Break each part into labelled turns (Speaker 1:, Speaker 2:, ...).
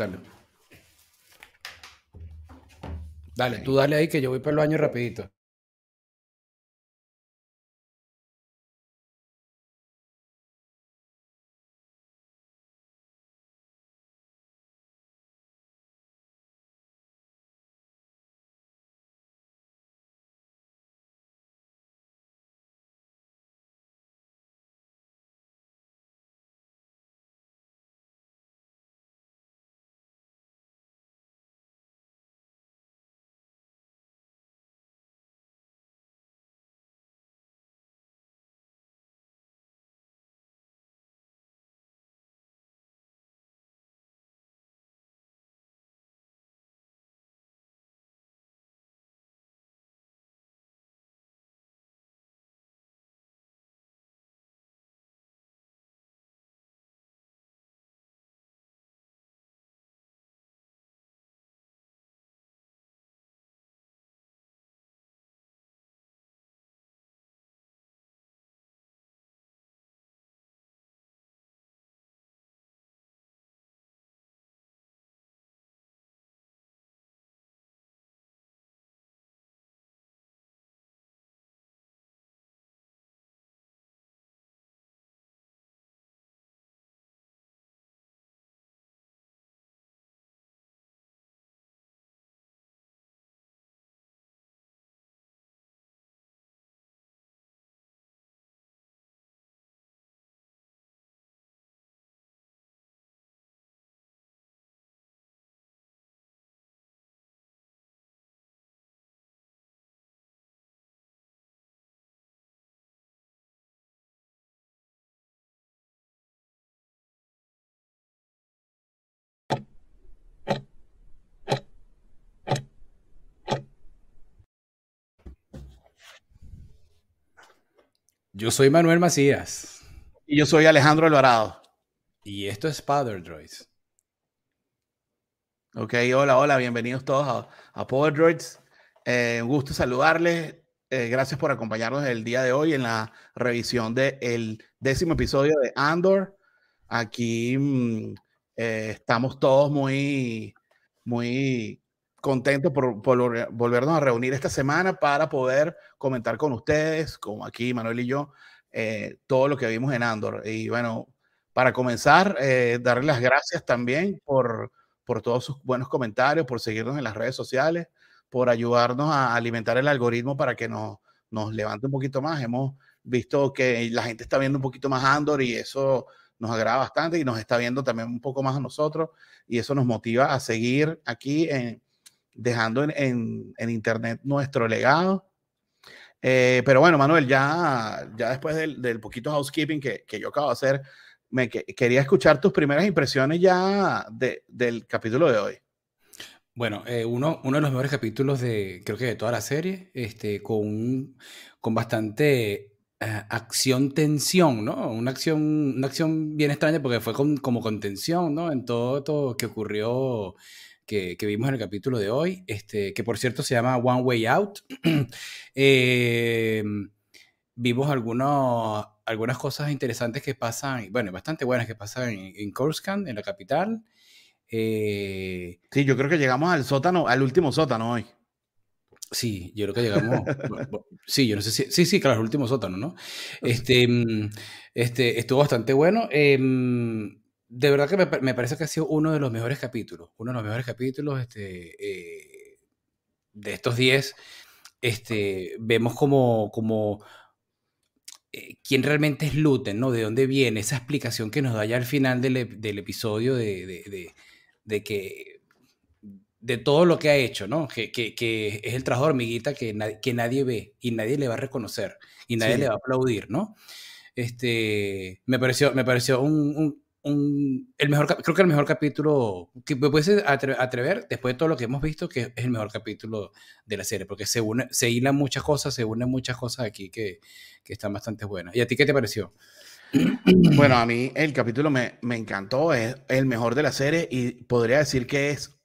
Speaker 1: Dale. Dale, tú dale ahí que yo voy por el baño rapidito. Yo soy Manuel Macías.
Speaker 2: Y yo soy Alejandro Alvarado.
Speaker 1: Y esto es Power Droids.
Speaker 2: Ok, hola, hola, bienvenidos todos a, a Power Droids. Eh, un gusto saludarles. Eh, gracias por acompañarnos el día de hoy en la revisión del décimo episodio de Andor. Aquí mm, eh, estamos todos muy, muy contentos por, por, volvernos a reunir esta semana para poder comentar con ustedes, como aquí Manuel y yo, eh, todo lo que vimos en Andor. Y bueno, para comenzar, eh, darle las gracias también por, por todos sus buenos comentarios, por seguirnos en las redes sociales, por ayudarnos a alimentar el algoritmo para que nos, nos levante un poquito más. Hemos visto que la gente está viendo un poquito más Andor y eso nos agrada bastante y nos está viendo también un poco más a nosotros y eso nos motiva a seguir aquí en, dejando en, en, internet nuestro legado. Eh, pero bueno, Manuel, ya, ya después del, del poquito housekeeping que, que, yo acabo de hacer, me que, quería escuchar tus primeras impresiones ya de, del capítulo de hoy.
Speaker 1: Bueno, eh, uno, uno de los mejores capítulos de, creo que de toda la serie, este, con, con bastante uh, acción, tensión, ¿no? Una acción, una acción bien extraña porque fue con, como con tensión, ¿no? En todo, todo que ocurrió que, que, vimos en el capítulo de hoy, este, que por cierto se llama One Way Out. eh, vimos algunos, algunas cosas interesantes que pasan, bueno, bastante buenas que pasan en, en Coruscant, en la capital.
Speaker 2: Eh, sí, yo creo que llegamos al sótano, al último sótano hoy.
Speaker 1: Sí, yo creo que llegamos. sí, yo no sé si. Sí, sí, claro, el último sótano, ¿no? Este, este estuvo bastante bueno. Eh, de verdad que me, me, parece que ha sido uno de los mejores capítulos, uno de los mejores capítulos este, eh, de estos 10. Este, vemos como, como eh, quién realmente es Luten, ¿no? De dónde viene esa explicación que nos da ya al final del, del episodio de, de, de, de, que de todo lo que ha hecho, ¿no? Que, que, que es el trabajo de hormiguita que, na que nadie ve y nadie le va a reconocer y nadie sí. le va a aplaudir, ¿no? Este, me pareció, me pareció un, un el mejor, creo que el mejor capítulo que me puedes atrever, después de todo lo que hemos visto, que es el mejor capítulo de la serie, porque se, une, se hilan muchas cosas, se unen muchas cosas aquí que, que están bastante buenas. ¿Y a ti qué te pareció?
Speaker 2: Bueno, a mí el capítulo me, me encantó, es el mejor de la serie y podría decir que es,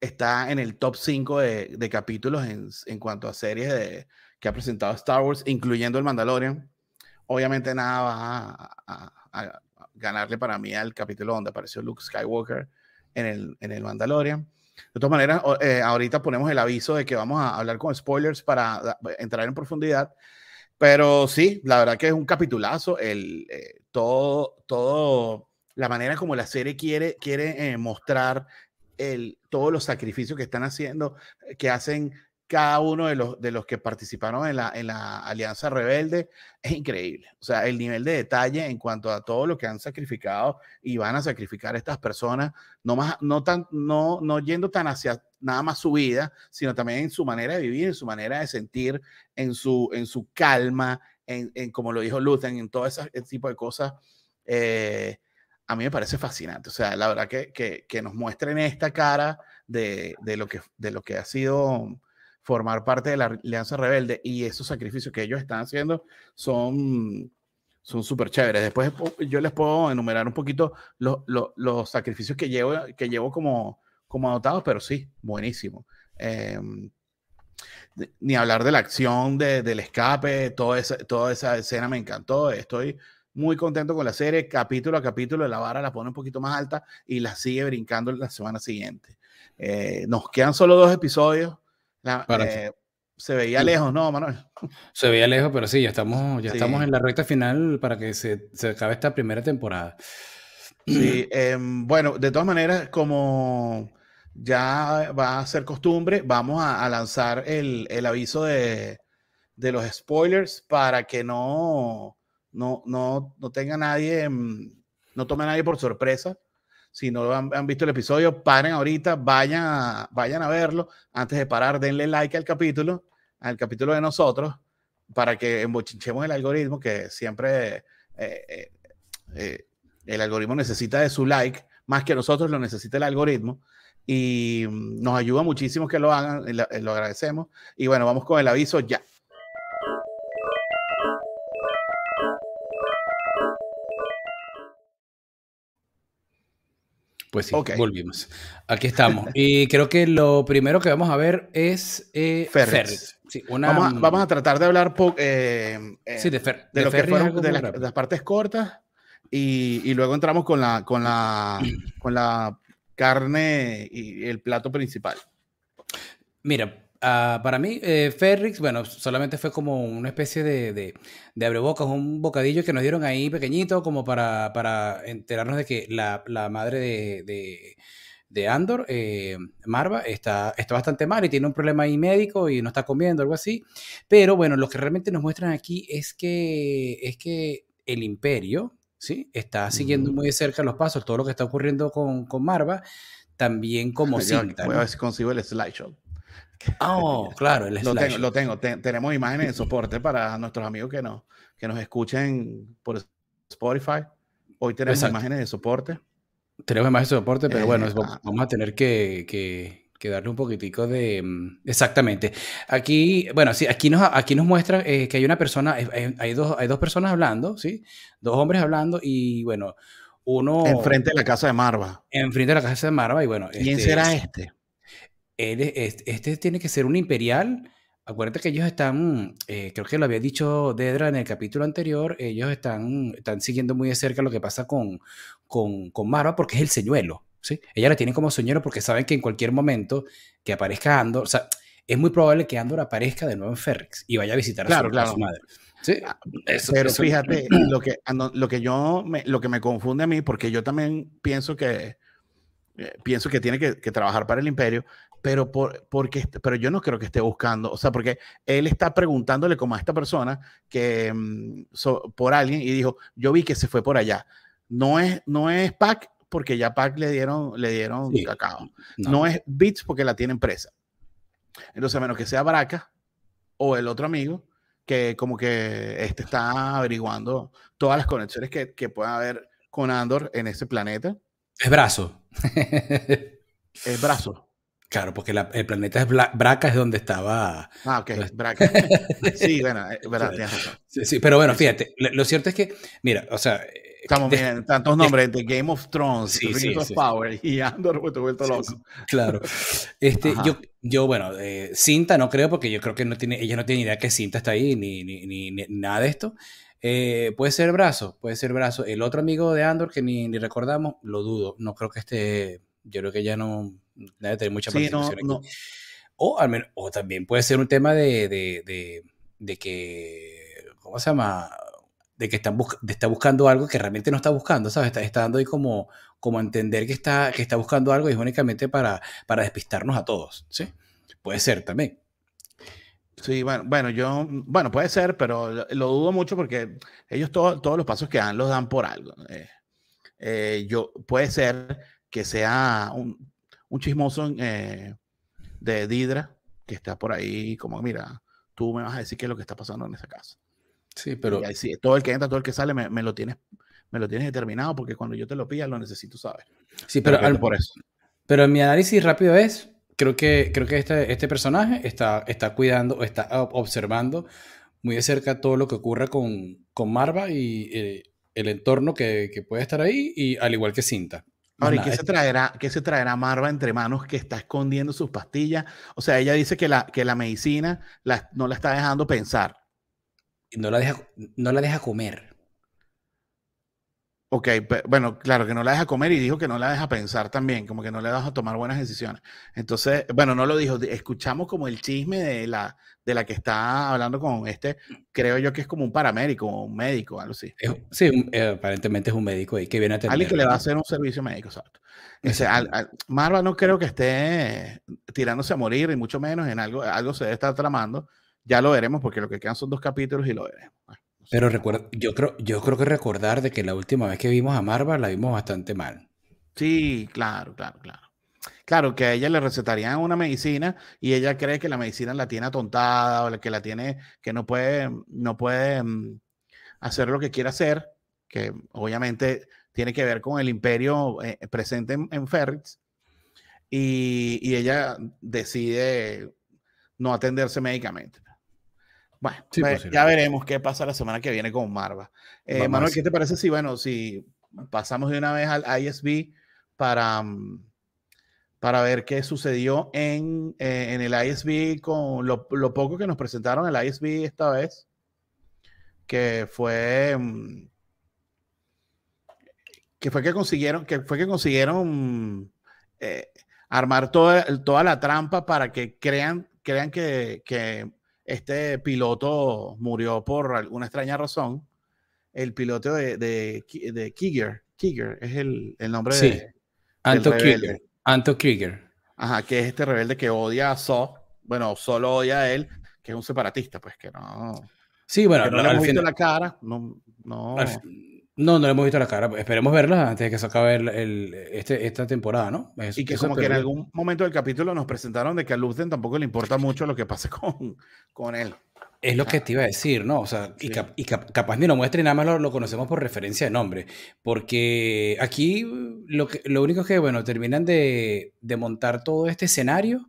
Speaker 2: está en el top 5 de, de capítulos en, en, cuanto a series de, que ha presentado Star Wars, incluyendo el Mandalorian. Obviamente nada va a, a, a ganarle para mí al capítulo donde apareció Luke Skywalker en el, en el Mandalorian. De todas maneras, eh, ahorita ponemos el aviso de que vamos a hablar con spoilers para entrar en profundidad. Pero sí, la verdad que es un capitulazo. El, eh, todo, todo, la manera como la serie quiere, quiere eh, mostrar el, todos los sacrificios que están haciendo, que hacen cada uno de los, de los que participaron en la, en la Alianza Rebelde es increíble. O sea, el nivel de detalle en cuanto a todo lo que han sacrificado y van a sacrificar estas personas, no, más, no, tan, no, no yendo tan hacia nada más su vida, sino también en su manera de vivir, en su manera de sentir, en su, en su calma, en, en como lo dijo Luther, en todo ese, tipo de cosas. Eh, a mí me parece fascinante. O sea, la verdad que, que, que nos muestren esta cara de, de, lo que, de lo que ha sido formar parte de la Alianza Rebelde y esos sacrificios que ellos están haciendo son son súper chéveres. Después yo les puedo enumerar un poquito los, los, sacrificios que llevo, que llevo como, como anotados, pero sí, buenísimo. Eh, ni hablar de la acción de, del escape, toda esa, toda esa escena me encantó. Estoy muy contento con la serie, capítulo a capítulo, la vara la pone un poquito más alta y la sigue brincando la semana siguiente. Eh, nos quedan solo dos episodios eh, se veía lejos, ¿no, Manuel?
Speaker 1: Se veía lejos, pero sí, ya estamos, ya estamos en la recta final para que se, se acabe esta primera temporada.
Speaker 2: Sí, em, bueno, de todas maneras, como ya va a ser costumbre, vamos a, lanzar el, el aviso de, de, los spoilers para que no, no, no, no tenga nadie, em, no tome a nadie por sorpresa. Si no han, visto el episodio, paren ahorita, vayan a, vayan a verlo. Antes de parar, denle like al capítulo, al capítulo de nosotros, para que embochinchemos el algoritmo, que siempre eh, eh, eh, el algoritmo necesita de su like, más que nosotros lo necesita el algoritmo. Y mm, nos ayuda muchísimo que lo hagan, lo agradecemos. Y bueno, vamos con el aviso ya.
Speaker 1: Pues sí, volvimos. Aquí estamos. y creo que lo primero que vamos a ver es eh,
Speaker 2: Sí, vamos, a, tratar de hablar eh, eh, sí, de, de, lo que fueron de, las partes cortas y, y, luego entramos con la, con, la, con la carne y el plato principal.
Speaker 1: Mira, Ah, para mí, eh, Ferrix, bueno, solamente fue como una especie de, de, de abrebocas, un bocadillo que nos dieron ahí pequeñito, como para, para enterarnos de que la, la madre de, de, Andor, eh, Marva, está, está bastante mal y tiene un problema ahí médico y no está comiendo, algo así. Pero bueno, lo que realmente nos muestran aquí es que, es que el imperio, ¿sí? Está siguiendo muy de cerca los pasos, todo lo que está ocurriendo con, con Marva, también como.
Speaker 2: Voy a ver si consigo el slideshow.
Speaker 1: Oh, claro,
Speaker 2: lo tengo, lo tengo. tenemos imágenes de soporte para nuestros amigos que, no, que nos escuchen por Spotify. Hoy tenemos imágenes de soporte.
Speaker 1: Tenemos imágenes de soporte, pero bueno, eh, ah. vamos a tener que, que, darle un poquitico de... Mm, exactamente. Aquí, bueno, sí, aquí nos, aquí nos muestra eh, que hay una persona, hay, dos, hay dos personas hablando, ¿sí? Dos hombres hablando y bueno, uno...
Speaker 2: Enfrente de la casa de Marva.
Speaker 1: Enfrente de la casa de Marva y bueno...
Speaker 2: ¿Quién este, será este?
Speaker 1: Este, tiene que ser un imperial. Acuérdate que ellos están, eh, creo que lo había dicho Dedra en el capítulo anterior, ellos están, están siguiendo muy de cerca lo que pasa con, con, con Marva porque es el señuelo. ¿sí? Ella la tiene como señuelo porque saben que en cualquier momento que aparezca Andor, o sea, es muy probable que Andor aparezca de nuevo en Ferrix y vaya a visitar a, su, madre.
Speaker 2: ¿Sí? Ah, pero fíjate, lo que, lo que yo me, lo que me confunde a mí, porque yo también pienso que eh, pienso que tiene que, que, trabajar para el imperio, pero, por, porque, pero yo no creo que esté buscando, o sea, porque él está preguntándole como a esta persona que mm, por alguien y dijo, yo vi que se fue por allá. No es, no es Pac porque ya Pac le dieron, le dieron cacao. No. es Bits porque la tienen presa. Entonces, a menos que sea Braca o el otro amigo, que como que este está averiguando todas las conexiones que, que pueda haber con Andor en ese planeta.
Speaker 1: Es brazo.
Speaker 2: es brazo.
Speaker 1: Claro, porque el planeta es Braca, es donde estaba.
Speaker 2: Ah, ok, pues Braca. sí, bueno, eh, verdad,
Speaker 1: sí, sí, pero bueno, fíjate, lo, cierto es que, mira, o sea.
Speaker 2: Estamos bien, tantos nombres de Game of Thrones, sí, of Power y Andor, pues, vuelto loco.
Speaker 1: claro. Este, yo, yo, bueno, eh, Cinta no creo, porque yo creo que no tiene, ella no tiene idea que Cinta está ahí, ni, ni, ni, nada de esto. Eh, puede ser brazo, puede ser brazo. El otro amigo de Andor que ni, ni recordamos, lo dudo, no creo que esté Yo creo que ya no debe tener mucha participación aquí. O, al menos, o también puede ser un tema de, de, de, que, ¿cómo se llama? De que están está buscando algo que realmente no está buscando, ¿sabes? Está, está dando ahí como, como entender que está, que está buscando algo y es únicamente para, para despistarnos a todos, ¿sí? Puede ser también.
Speaker 2: Sí, bueno, bueno, yo, bueno, puede ser, pero lo, dudo mucho porque ellos todos los pasos que dan los dan por algo. Eh, eh, yo, puede ser que sea un, un chismoso eh, de Didra que está por ahí, como, mira, tú me vas a decir qué es lo que está pasando en esa casa.
Speaker 1: Sí, pero.
Speaker 2: sí, todo el que entra, todo el que sale, me, me, lo tienes, me lo tienes determinado porque cuando yo te lo pida lo necesito saber.
Speaker 1: Sí, pero, por eso. Pero mi análisis rápido es creo que, creo que este, este personaje está, está cuidando está observando muy de cerca todo lo que ocurre con, con Marva y eh, el entorno que, que, puede estar ahí, y al igual que Cinta.
Speaker 2: Ahora, ¿y qué se, traerá, qué se traerá Marva entre manos que está escondiendo sus pastillas? O sea, ella dice que la, que la medicina la, no la está dejando pensar.
Speaker 1: No la deja, no la deja comer.
Speaker 2: Ok, bueno, claro, que no la deja comer y dijo que no la deja pensar también, como que no le deja tomar buenas decisiones. Entonces, bueno, no lo dijo, escuchamos como el chisme de la, de la que está hablando con este, creo yo que es como un paramédico, un médico, algo así.
Speaker 1: sí, eh, aparentemente es un médico y que viene a
Speaker 2: tener. Alguien que le va a hacer un servicio médico, exacto. Marva no creo que esté tirándose a morir, y mucho menos en algo, algo se debe estar tramando. Ya lo veremos porque lo que quedan son dos capítulos y lo veremos.
Speaker 1: Pero recuerdo, yo creo, yo creo que recordar de que la última vez que vimos a Marva la vimos bastante mal.
Speaker 2: Sí, claro, claro, claro. Claro, que a ella le recetarían una medicina y ella cree que la medicina la tiene atontada o que la tiene, que no puede, no puede mm, hacer lo que quiere hacer, que obviamente tiene que ver con el imperio eh, presente en, en y, y, ella decide no atenderse médicamente. Bueno, pues, ya veremos qué pasa la semana que viene con Marva. Eh, Manuel, ¿qué te parece si, bueno, si pasamos de una vez al ISB para, mm, para ver qué sucedió en, eh, en el ISB con lo, lo, poco que nos presentaron el ISB esta vez, que fue mm, que fue que consiguieron, que fue que consiguieron eh, armar toda, toda la trampa para que crean, crean que, que este piloto murió por alguna extraña razón. El piloto de, de, de Kiger, es el, el nombre de.
Speaker 1: Anto Krieger. Anto Krieger.
Speaker 2: Ajá, que es este rebelde que odia a So. Bueno, solo odia a él, que es un separatista, pues que no.
Speaker 1: Sí, bueno,
Speaker 2: no, le visto la cara. No, no.
Speaker 1: No, no le hemos visto la cara. Esperemos verla antes de que se acabe el, este, esta temporada, ¿no?
Speaker 2: y que como que en algún momento del capítulo nos presentaron de que a Luthen tampoco le importa mucho lo que pase con, con él.
Speaker 1: Es lo que te iba a decir, ¿no? O sea, y, capaz ni lo muestre y nada más lo, conocemos por referencia de nombre. Porque aquí lo, que, lo único que, bueno, terminan de, de montar todo este escenario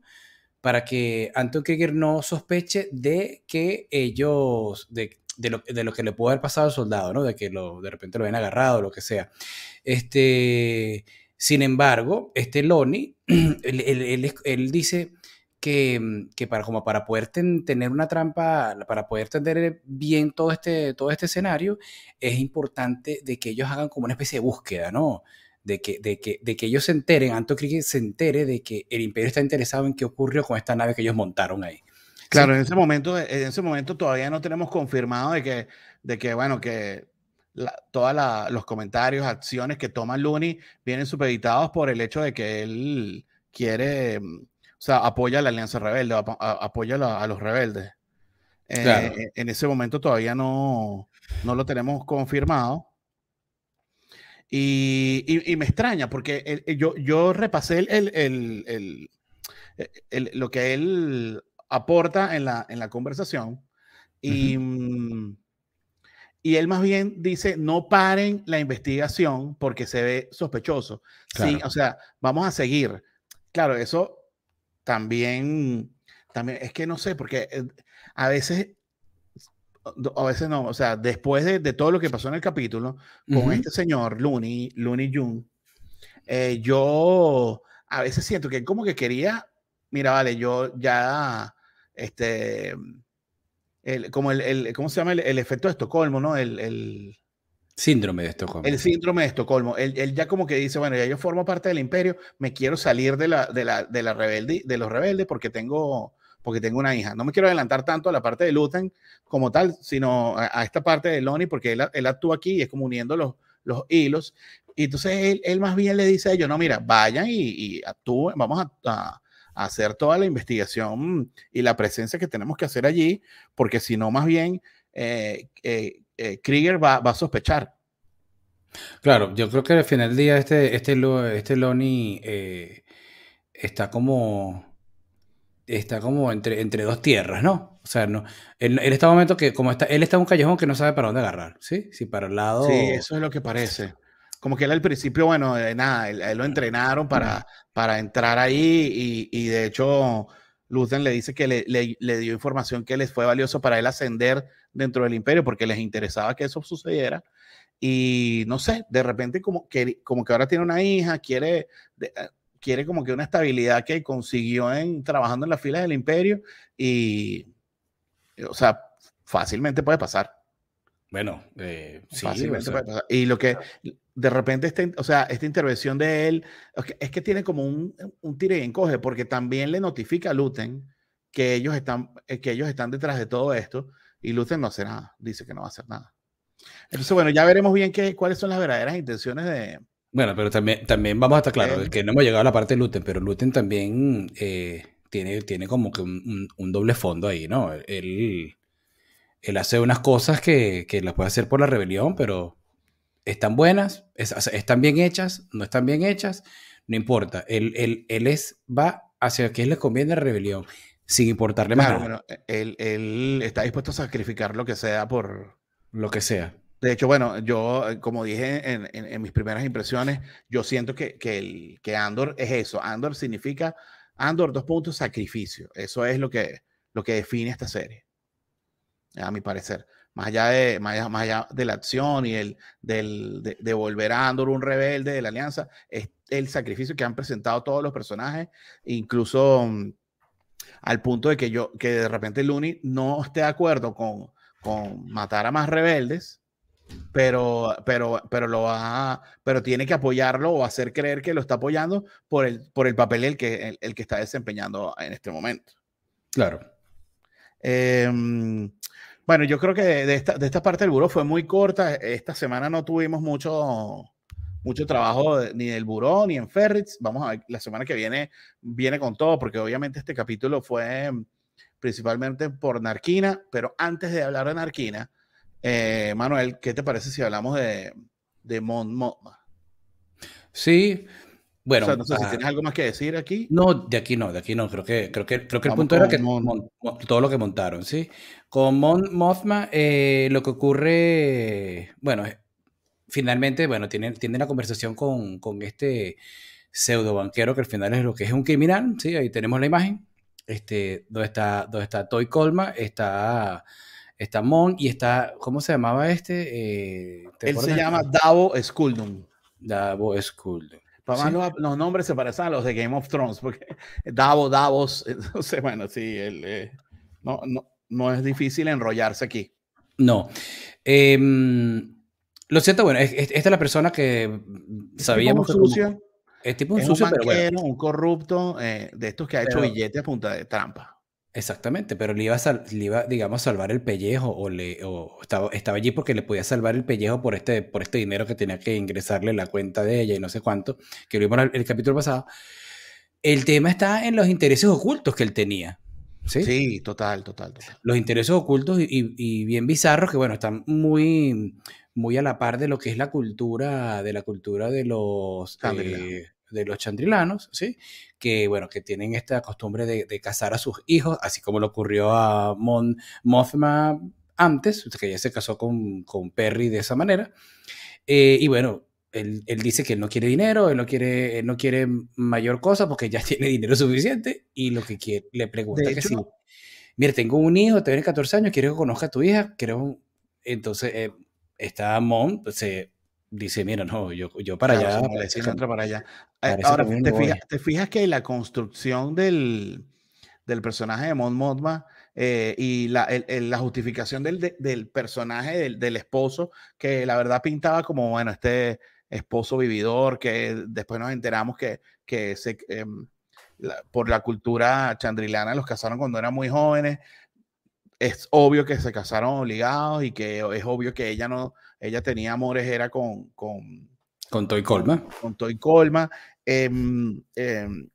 Speaker 1: para que Anton Krieger no sospeche de que ellos, de, de lo, de lo, que le pudo haber pasado al soldado, ¿no? De que lo, de repente lo habían agarrado, lo que sea. Este, sin embargo, este Loni, él, él, dice que, que, para, como para poder tener una trampa, para poder tener bien todo este, todo este escenario, es importante de que ellos hagan como una especie de búsqueda, ¿no? De que, de que, de que ellos se enteren, Anto que se entere de que el imperio está interesado en qué ocurrió con esta nave que ellos montaron ahí.
Speaker 2: Claro, en ese momento, en ese momento todavía no tenemos confirmado de que, de que bueno, que todos los comentarios, acciones que toma Looney vienen supeditados por el hecho de que él quiere, mm, o sea, apoya a la Alianza Rebelde, apoya a, los rebeldes. Eh, en ese momento todavía no, no lo tenemos confirmado. Y, y, me extraña porque yo, yo repasé el, el, el, lo que él aporta en la, en la conversación. Y, mm, y él más bien dice, no paren la investigación porque se ve sospechoso. Sí, o sea, vamos a seguir. Claro, eso también, también es que no sé, porque eh, a veces, a veces no, o sea, después de, de todo lo que pasó en el capítulo con este señor, Looney, Looney June, eh, yo a veces siento que como que quería, mira, vale, yo ya este, el, como el, el, ¿cómo se llama? El, efecto de Estocolmo, ¿no? El,
Speaker 1: Síndrome de Estocolmo.
Speaker 2: El síndrome de Estocolmo. Él, ya como que dice, bueno, ya yo formo parte del imperio, me quiero salir de la, de la, de la rebelde, de los rebeldes porque tengo, porque tengo una hija. No me quiero adelantar tanto a la parte de Luten como tal, sino a, esta parte de Lonnie, porque él, él, actúa aquí y es como uniendo los, los hilos. Y entonces él, él, más bien le dice a ellos, no, mira, vayan y, actúen, vamos a, hacer toda la investigación y la presencia que tenemos que hacer allí, porque si no, más bien eh, eh, eh, Krieger va, va, a sospechar.
Speaker 1: Claro, yo creo que al final del día este, este, este Lonnie está como está como entre, entre dos tierras, ¿no? O sea, no, él, él está en un momento que, como está, él está en un callejón que no sabe para dónde agarrar, ¿sí? Si para el lado...
Speaker 2: Sí, eso es lo que parece. Como que él al principio, bueno, de nada, él, lo entrenaron para, para entrar ahí y, y de hecho Luthen le dice que le, le, dio información que les fue valioso para él ascender dentro del imperio porque les interesaba que eso sucediera. Y no sé, de repente como que, como que ahora tiene una hija, quiere quiere como que una estabilidad que consiguió en trabajando en las filas del imperio y, o sea, fácilmente puede pasar.
Speaker 1: Bueno, eh, sí,
Speaker 2: fácilmente puede pasar. Y lo que de repente, este, o sea, esta intervención de él es que tiene como un, un tire y encoge, porque también le notifica a Luten que ellos están, eh, que ellos están detrás de todo esto y Luten no hace nada, dice que no va a hacer nada. Entonces, bueno, ya veremos bien qué, cuáles son las verdaderas intenciones de,
Speaker 1: bueno, pero también, también vamos a estar claros, que no hemos llegado a la parte de Luten, pero Luten también eh, tiene, tiene como que un, doble fondo ahí, ¿no? Él, él hace unas cosas que, que, las puede hacer por la rebelión, pero están buenas, están bien hechas, no están bien hechas, no importa. Él, él, él es, va hacia qué le conviene la rebelión, sin importarle más
Speaker 2: nada. él, él está dispuesto a sacrificar lo que sea por...
Speaker 1: Lo que sea.
Speaker 2: De hecho, bueno, yo, eh, como dije en, mis primeras impresiones, yo siento que, que, el, que Andor es eso. Andor significa, Andor, dos puntos, sacrificio. Eso es lo que, lo que define esta serie, a mi parecer. Más allá de, más allá, de la acción y el, del, de, volver a Andor un rebelde de la alianza, es el sacrificio que han presentado todos los personajes, incluso mm, al punto de que yo, que de repente Looney no esté de acuerdo con, con matar a más rebeldes, pero, pero, pero lo va, pero tiene que apoyarlo o hacer creer que lo está apoyando por el, por el papel el que, el, que está desempeñando en este momento.
Speaker 1: Claro.
Speaker 2: Em, bueno, yo creo que de esta, de esta parte del buró fue muy corta. Esta semana no tuvimos mucho, mucho trabajo ni del buró ni en Ferrits. Vamos a ver, la semana que viene viene con todo, porque obviamente este capítulo fue principalmente por Narquina, pero antes de hablar de Narquina, eh, Manuel, ¿qué te parece si hablamos de, de Mon Mothma?
Speaker 1: Sí, bueno.
Speaker 2: O no sé si ah, tienes algo más que decir aquí.
Speaker 1: No, de aquí no, de aquí no. Creo que, creo que, creo que el punto era que todo lo que montaron, ¿sí? Con Mon Mothma, eh, lo que ocurre, bueno, finalmente, bueno, tienen, tiene la conversación con, con este pseudo banquero que al final es lo que es un criminal, ¿sí? Ahí tenemos la imagen. Este, donde está, donde está Toy Colma, está está Mon y está, ¿cómo se llamaba este?
Speaker 2: Eh, Él se llama Davo Skuldum.
Speaker 1: Davo Skuldum.
Speaker 2: Para más los, nombres se parecen a los de Game of Thrones, porque Davo, Davos, sé, bueno, sí, eh, no, no, no, es difícil enrollarse aquí.
Speaker 1: No. Em, lo cierto, bueno, esta es la persona que sabíamos
Speaker 2: que sucio,
Speaker 1: es tipo un sucio,
Speaker 2: un pero bueno. un corrupto eh, de estos que ha hecho billetes a punta de trampa.
Speaker 1: Exactamente, pero le iba, a le iba, digamos, salvar el pellejo o, le, estaba, estaba allí porque le podía salvar el pellejo por este, por este dinero que tenía que ingresarle en la cuenta de ella y no sé cuánto, que lo vimos en el capítulo pasado. El tema está en los intereses ocultos que él tenía. Sí,
Speaker 2: sí total, total, total.
Speaker 1: Los intereses ocultos y, bien bizarros que, bueno, están muy, muy a la par de lo que es la cultura, de la cultura de los de los chandrilanos, ¿sí? Que, bueno, que tienen esta costumbre de, de casar a sus hijos, así como le ocurrió a Mon Mothma antes, que ella se casó con, con Perry de esa manera. Eh, y bueno, él, él, dice que él no quiere dinero, él no quiere, no quiere mayor cosa porque ya tiene dinero suficiente y lo que quiere, le pregunta que si, mire, tengo un hijo, tiene 14 años, quiero que conozca a tu hija, quiero, entonces eh, está Mon, pues, se dice, mira, no, yo, yo para allá.
Speaker 2: para allá. Eh, ahora, te fijas, te fijas, que la construcción del, del personaje de Mon Mothma eh, y la, la justificación del, del personaje del, del, esposo, que la verdad pintaba como, bueno, este esposo vividor, que después nos enteramos que, que se, em, por la cultura chandrilana los casaron cuando eran muy jóvenes. Es obvio que se casaron obligados y que es obvio que ella no, ella tenía amores, era con... Con,
Speaker 1: con Toy Colma.
Speaker 2: Con, Toy Colma. Em, em,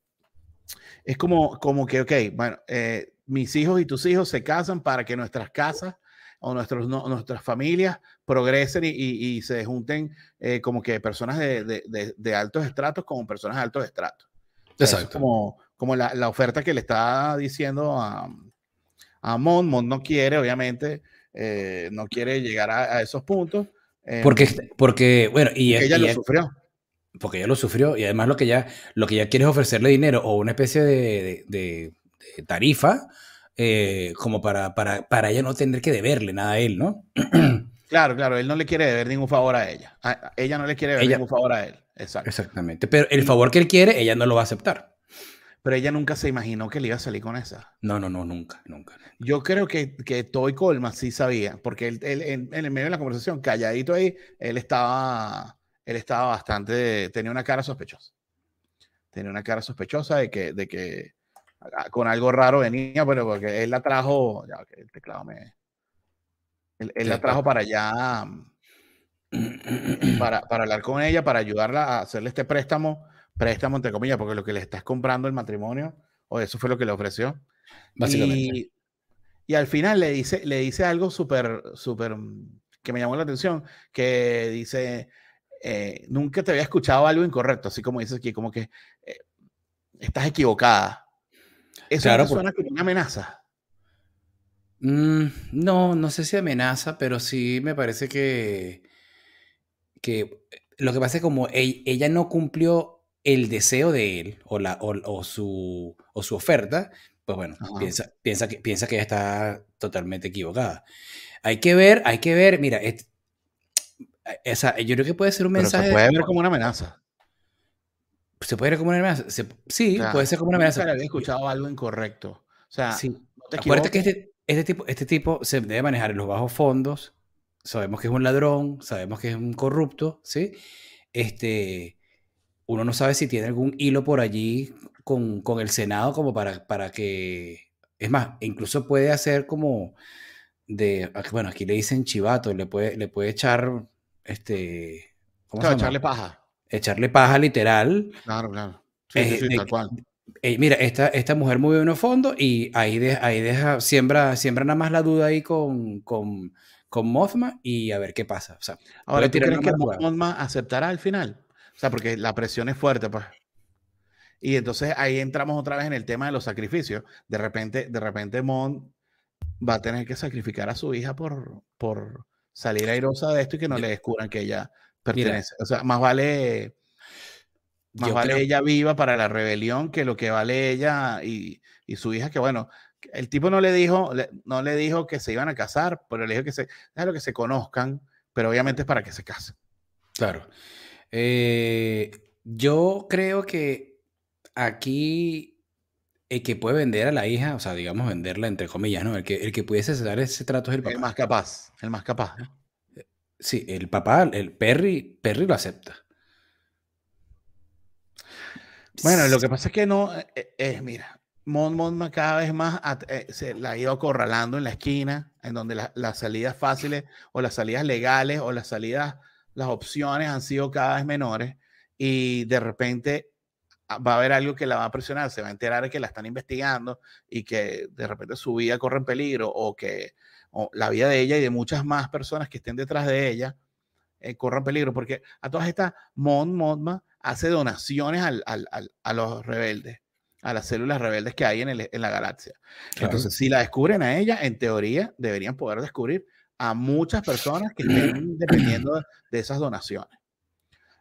Speaker 2: es como, como que, ok, bueno, eh, mis hijos y tus hijos se casan para que nuestras casas o nuestros, nuestras familias progresen y, y, se junten eh, como que personas de, de, de, altos estratos con personas de altos estratos. Exacto. como, como la, la, oferta que le está diciendo a, a Mon. Mon no quiere, obviamente, eh, no quiere llegar a, esos puntos.
Speaker 1: porque, em, porque, bueno, y
Speaker 2: ella lo sufrió.
Speaker 1: Porque ella lo sufrió y además lo que ya, lo que ya quiere es ofrecerle dinero o una especie de, de tarifa eh, como para, para, para ella no tener que deberle nada a él, ¿no?
Speaker 2: Claro, claro, él no le quiere deber ningún favor a ella. ella no le quiere deber ningún favor a él. Exacto.
Speaker 1: Exactamente. Pero el favor que él quiere, ella no lo va a aceptar.
Speaker 2: Pero ella nunca se imaginó que le iba a salir con esa.
Speaker 1: No, no, no, nunca, nunca.
Speaker 2: Yo creo que, que Toy Colma sí sabía, porque él, en, el medio de la conversación, calladito ahí, él estaba, él estaba bastante, tenía una cara sospechosa. Tenía una cara sospechosa de que, de que con algo raro venía, pero porque él la trajo, ya que el teclado me... Él, la trajo para allá, para, para, hablar con ella, para ayudarla a hacerle este préstamo, préstamo entre comillas, porque lo que le estás comprando el matrimonio, o eso fue lo que le ofreció. Básicamente. Y, al final le dice, le dice algo súper, súper, que me llamó la atención, que dice, eh, nunca te había escuchado algo incorrecto, así como dices aquí, como que eh, estás equivocada. ¿Eso claro, suena como una amenaza?
Speaker 1: Mm, no, no sé si amenaza, pero sí me parece que, que lo que pasa es como ella no cumplió el deseo de él o, la, o, su, o su oferta, pues bueno, piensa, piensa, que, piensa que ella está totalmente equivocada. Hay que ver, hay que ver, mira, esa, yo creo que puede ser un mensaje.
Speaker 2: se puede ver como una amenaza.
Speaker 1: ¿Se puede ver como una amenaza? sí, puede ser como una amenaza.
Speaker 2: había escuchado algo incorrecto. O sea,
Speaker 1: sí. acuérdate que este, este, tipo, este tipo se debe manejar en los bajos fondos. Sabemos que es un ladrón, sabemos que es un corrupto, ¿sí? Este, uno no sabe si tiene algún hilo por allí con, con el Senado como para, para que... Es más, incluso puede hacer como de... Bueno, aquí le dicen chivato, le puede, le puede echar... Este,
Speaker 2: ¿Cómo se llama? echarle paja
Speaker 1: echarle paja literal.
Speaker 2: Claro, claro. Sí, sí, eh, tal cual.
Speaker 1: Eh, mira, esta, esta mujer muy bien fondo y ahí, ahí deja, siembra, siembra nada más la duda ahí con, con, con Mothma y a ver qué pasa. O sea,
Speaker 2: Ahora, ¿tú crees que Mothma aceptará al final? O sea, porque la presión es fuerte, pues. Y entonces ahí entramos otra vez en el tema de los sacrificios. De repente, de repente Mon va a tener que sacrificar a su hija por, por salir airosa de esto y que no le descubran que ella pertenece. o sea, más vale, más vale ella viva para la rebelión que lo que vale ella y, y, su hija, que bueno, el tipo no le dijo, no le dijo que se iban a casar, pero le dijo que se, lo que se conozcan, pero obviamente es para que se casen.
Speaker 1: Claro. Eh, yo creo que aquí el que puede vender a la hija, o sea, digamos venderla entre comillas, ¿no? El que, el que pudiese dar ese trato es el papá.
Speaker 2: El más capaz, el más capaz.
Speaker 1: Sí, el papá, el Perry, Perry lo acepta.
Speaker 2: Bueno, lo que pasa es que no, es, eh, eh, mira, Mon cada vez más eh, se la ha ido acorralando en la esquina, en donde las salidas fáciles o las salidas legales o las salidas, las opciones han sido cada vez menores y de repente va a haber algo que la va a presionar, se va a enterar de que la están investigando y que de repente su vida corre en peligro o que o la vida de ella y de muchas más personas que estén detrás de ella eh, corran peligro, porque a todas estas, Mon Modma hace donaciones al, al, a los rebeldes, a las células rebeldes que hay en, el, en la galaxia. Entonces, si la descubren a ella, en teoría, deberían poder descubrir a muchas personas que estén dependiendo de esas donaciones.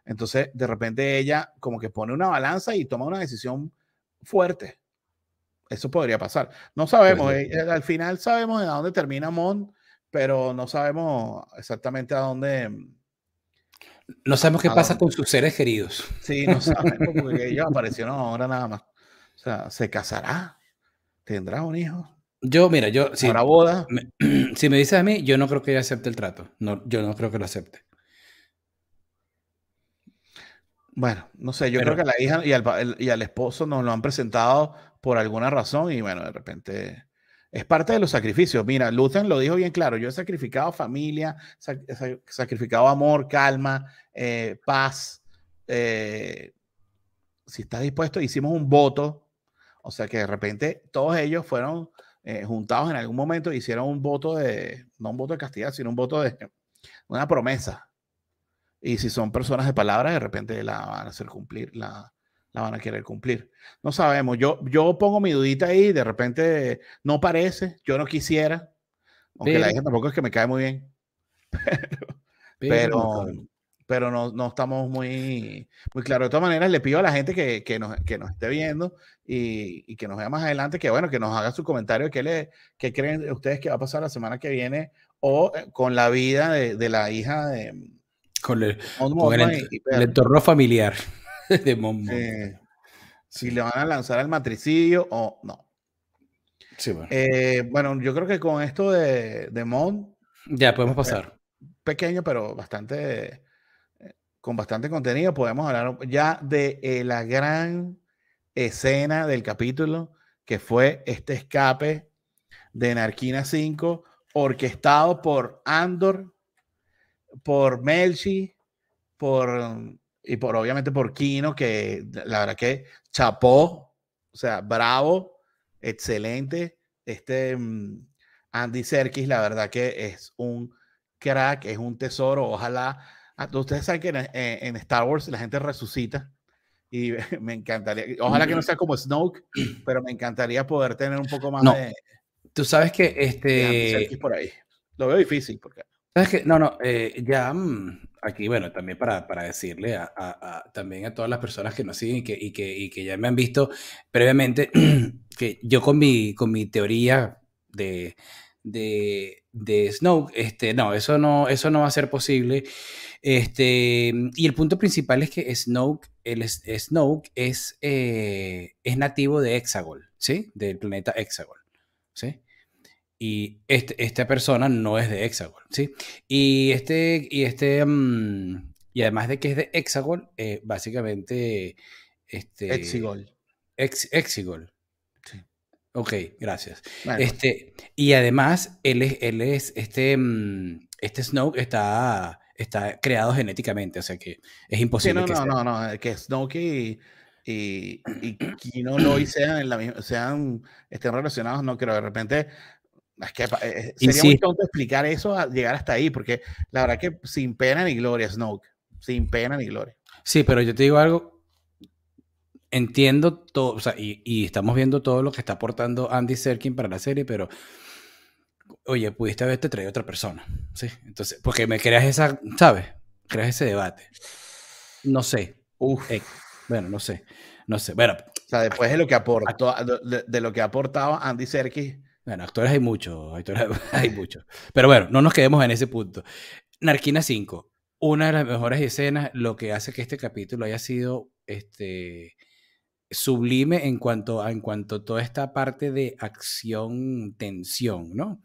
Speaker 2: Entonces, de repente ella como que pone una balanza y toma una decisión fuerte. Eso podría pasar. No sabemos, eh, eh, al final sabemos de dónde termina Mon, pero no sabemos exactamente a dónde. Mm,
Speaker 1: no sabemos qué pasa con sus seres queridos.
Speaker 2: Sí, no sabemos porque ella apareció ahora nada más. O sea, ¿se casará? ¿Tendrá un hijo?
Speaker 1: Yo, mira, yo,
Speaker 2: si, boda.
Speaker 1: si me dices a mí, yo no creo que ella acepte el trato. No, yo no creo que lo acepte.
Speaker 2: Bueno, no sé, yo creo que la hija y al, y al esposo nos lo han presentado por alguna razón y bueno, de repente es parte de los sacrificios. Mira, Luthen lo dijo bien claro, yo he sacrificado familia, sacrificado amor, calma, eh, paz. Eh, si estás dispuesto, hicimos un voto, o sea que de repente todos ellos fueron eh, juntados en algún momento, hicieron un voto de, no un voto de castidad, sino un voto de una promesa. Y si son personas de palabra, de repente la van a hacer cumplir, la, la van a querer cumplir. No sabemos. Yo, yo pongo mi dudita ahí, de repente no parece, yo no quisiera, aunque la hija tampoco es que me cae muy bien. Pero, pero, no, no, estamos muy, muy claros. De todas maneras, le pido a la gente que, que, nos, que nos, esté viendo y, y, que nos vea más adelante, que bueno, que nos haga su comentario de qué, le, qué creen ustedes que va a pasar la semana que viene o eh, con la vida de, de la hija de...
Speaker 1: Con el, con el, el entorno familiar.
Speaker 2: de si le van a lanzar al matricidio o no. Eh, bueno. yo creo que con esto de, de Mon.
Speaker 1: Ya podemos pasar.
Speaker 2: Pequeño, pero bastante. Eh, con bastante contenido, podemos hablar ya de eh, la gran escena del capítulo, que fue este escape de Narquina 5, orquestado por Andor, por Melchi, por y por obviamente por Kino, que la verdad que chapó, o sea, bravo, excelente. Este mm, Andy Serkis, la verdad que es un crack, es un tesoro. Ojalá, ah, ustedes saben que en, Star Wars la gente resucita y me encantaría, ojalá que no sea como Snoke, pero me encantaría poder tener un poco más de...
Speaker 1: Tú sabes que este...
Speaker 2: por ahí. Lo veo difícil porque...
Speaker 1: ¿Sabes que No, no, eh, ya mm, aquí, bueno, también para, para decirle a, también a todas las personas que nos siguen y que, y que, y que ya me han visto previamente, que yo con mi, con mi teoría de, de, de Snoke, este, no, eso no, eso no va a ser posible. Este, y el punto principal es que Snoke, el Snoke es, eh, es nativo de Hexagol, ¿sí? Del planeta Hexagol, ¿sí? Y este, esta persona no es de Hexagol, ¿sí? Y este, y este, mm, y además de que es de Hexagol, eh, básicamente, este...
Speaker 2: Exigol.
Speaker 1: Ex, Exigol. Sí. Ok, gracias. Este, y además, él es, él es este, mm, este Snoke está, está creado genéticamente, o sea que es imposible
Speaker 2: no,
Speaker 1: que
Speaker 2: no, no, no, que Snoke y, y, y Kino Loy sean, en la sean, estén relacionados, no creo, de repente es que eh, sería muy tonto explicar eso a llegar hasta ahí, porque la verdad que sin pena ni gloria, Snoke. Sin pena ni gloria.
Speaker 1: Sí, pero yo te digo algo. Entiendo todo, o sea, y, estamos viendo todo lo que está aportando Andy Serkin para la serie, pero oye, pudiste haberte traído otra persona, ¿sí? Entonces, porque me creas esa, ¿sabes? Creas ese debate. No sé. Uf. bueno, no sé. No sé. Bueno.
Speaker 2: O sea, después de lo que aportó, de, de lo que ha aportado Andy Serkis
Speaker 1: bueno, actores hay muchos, actores hay muchos. Pero bueno, no nos quedemos en ese punto. Narquina 5, una de las mejores escenas, lo que hace que este capítulo haya sido este, sublime en cuanto, a, en cuanto toda esta parte de acción, tensión, ¿no?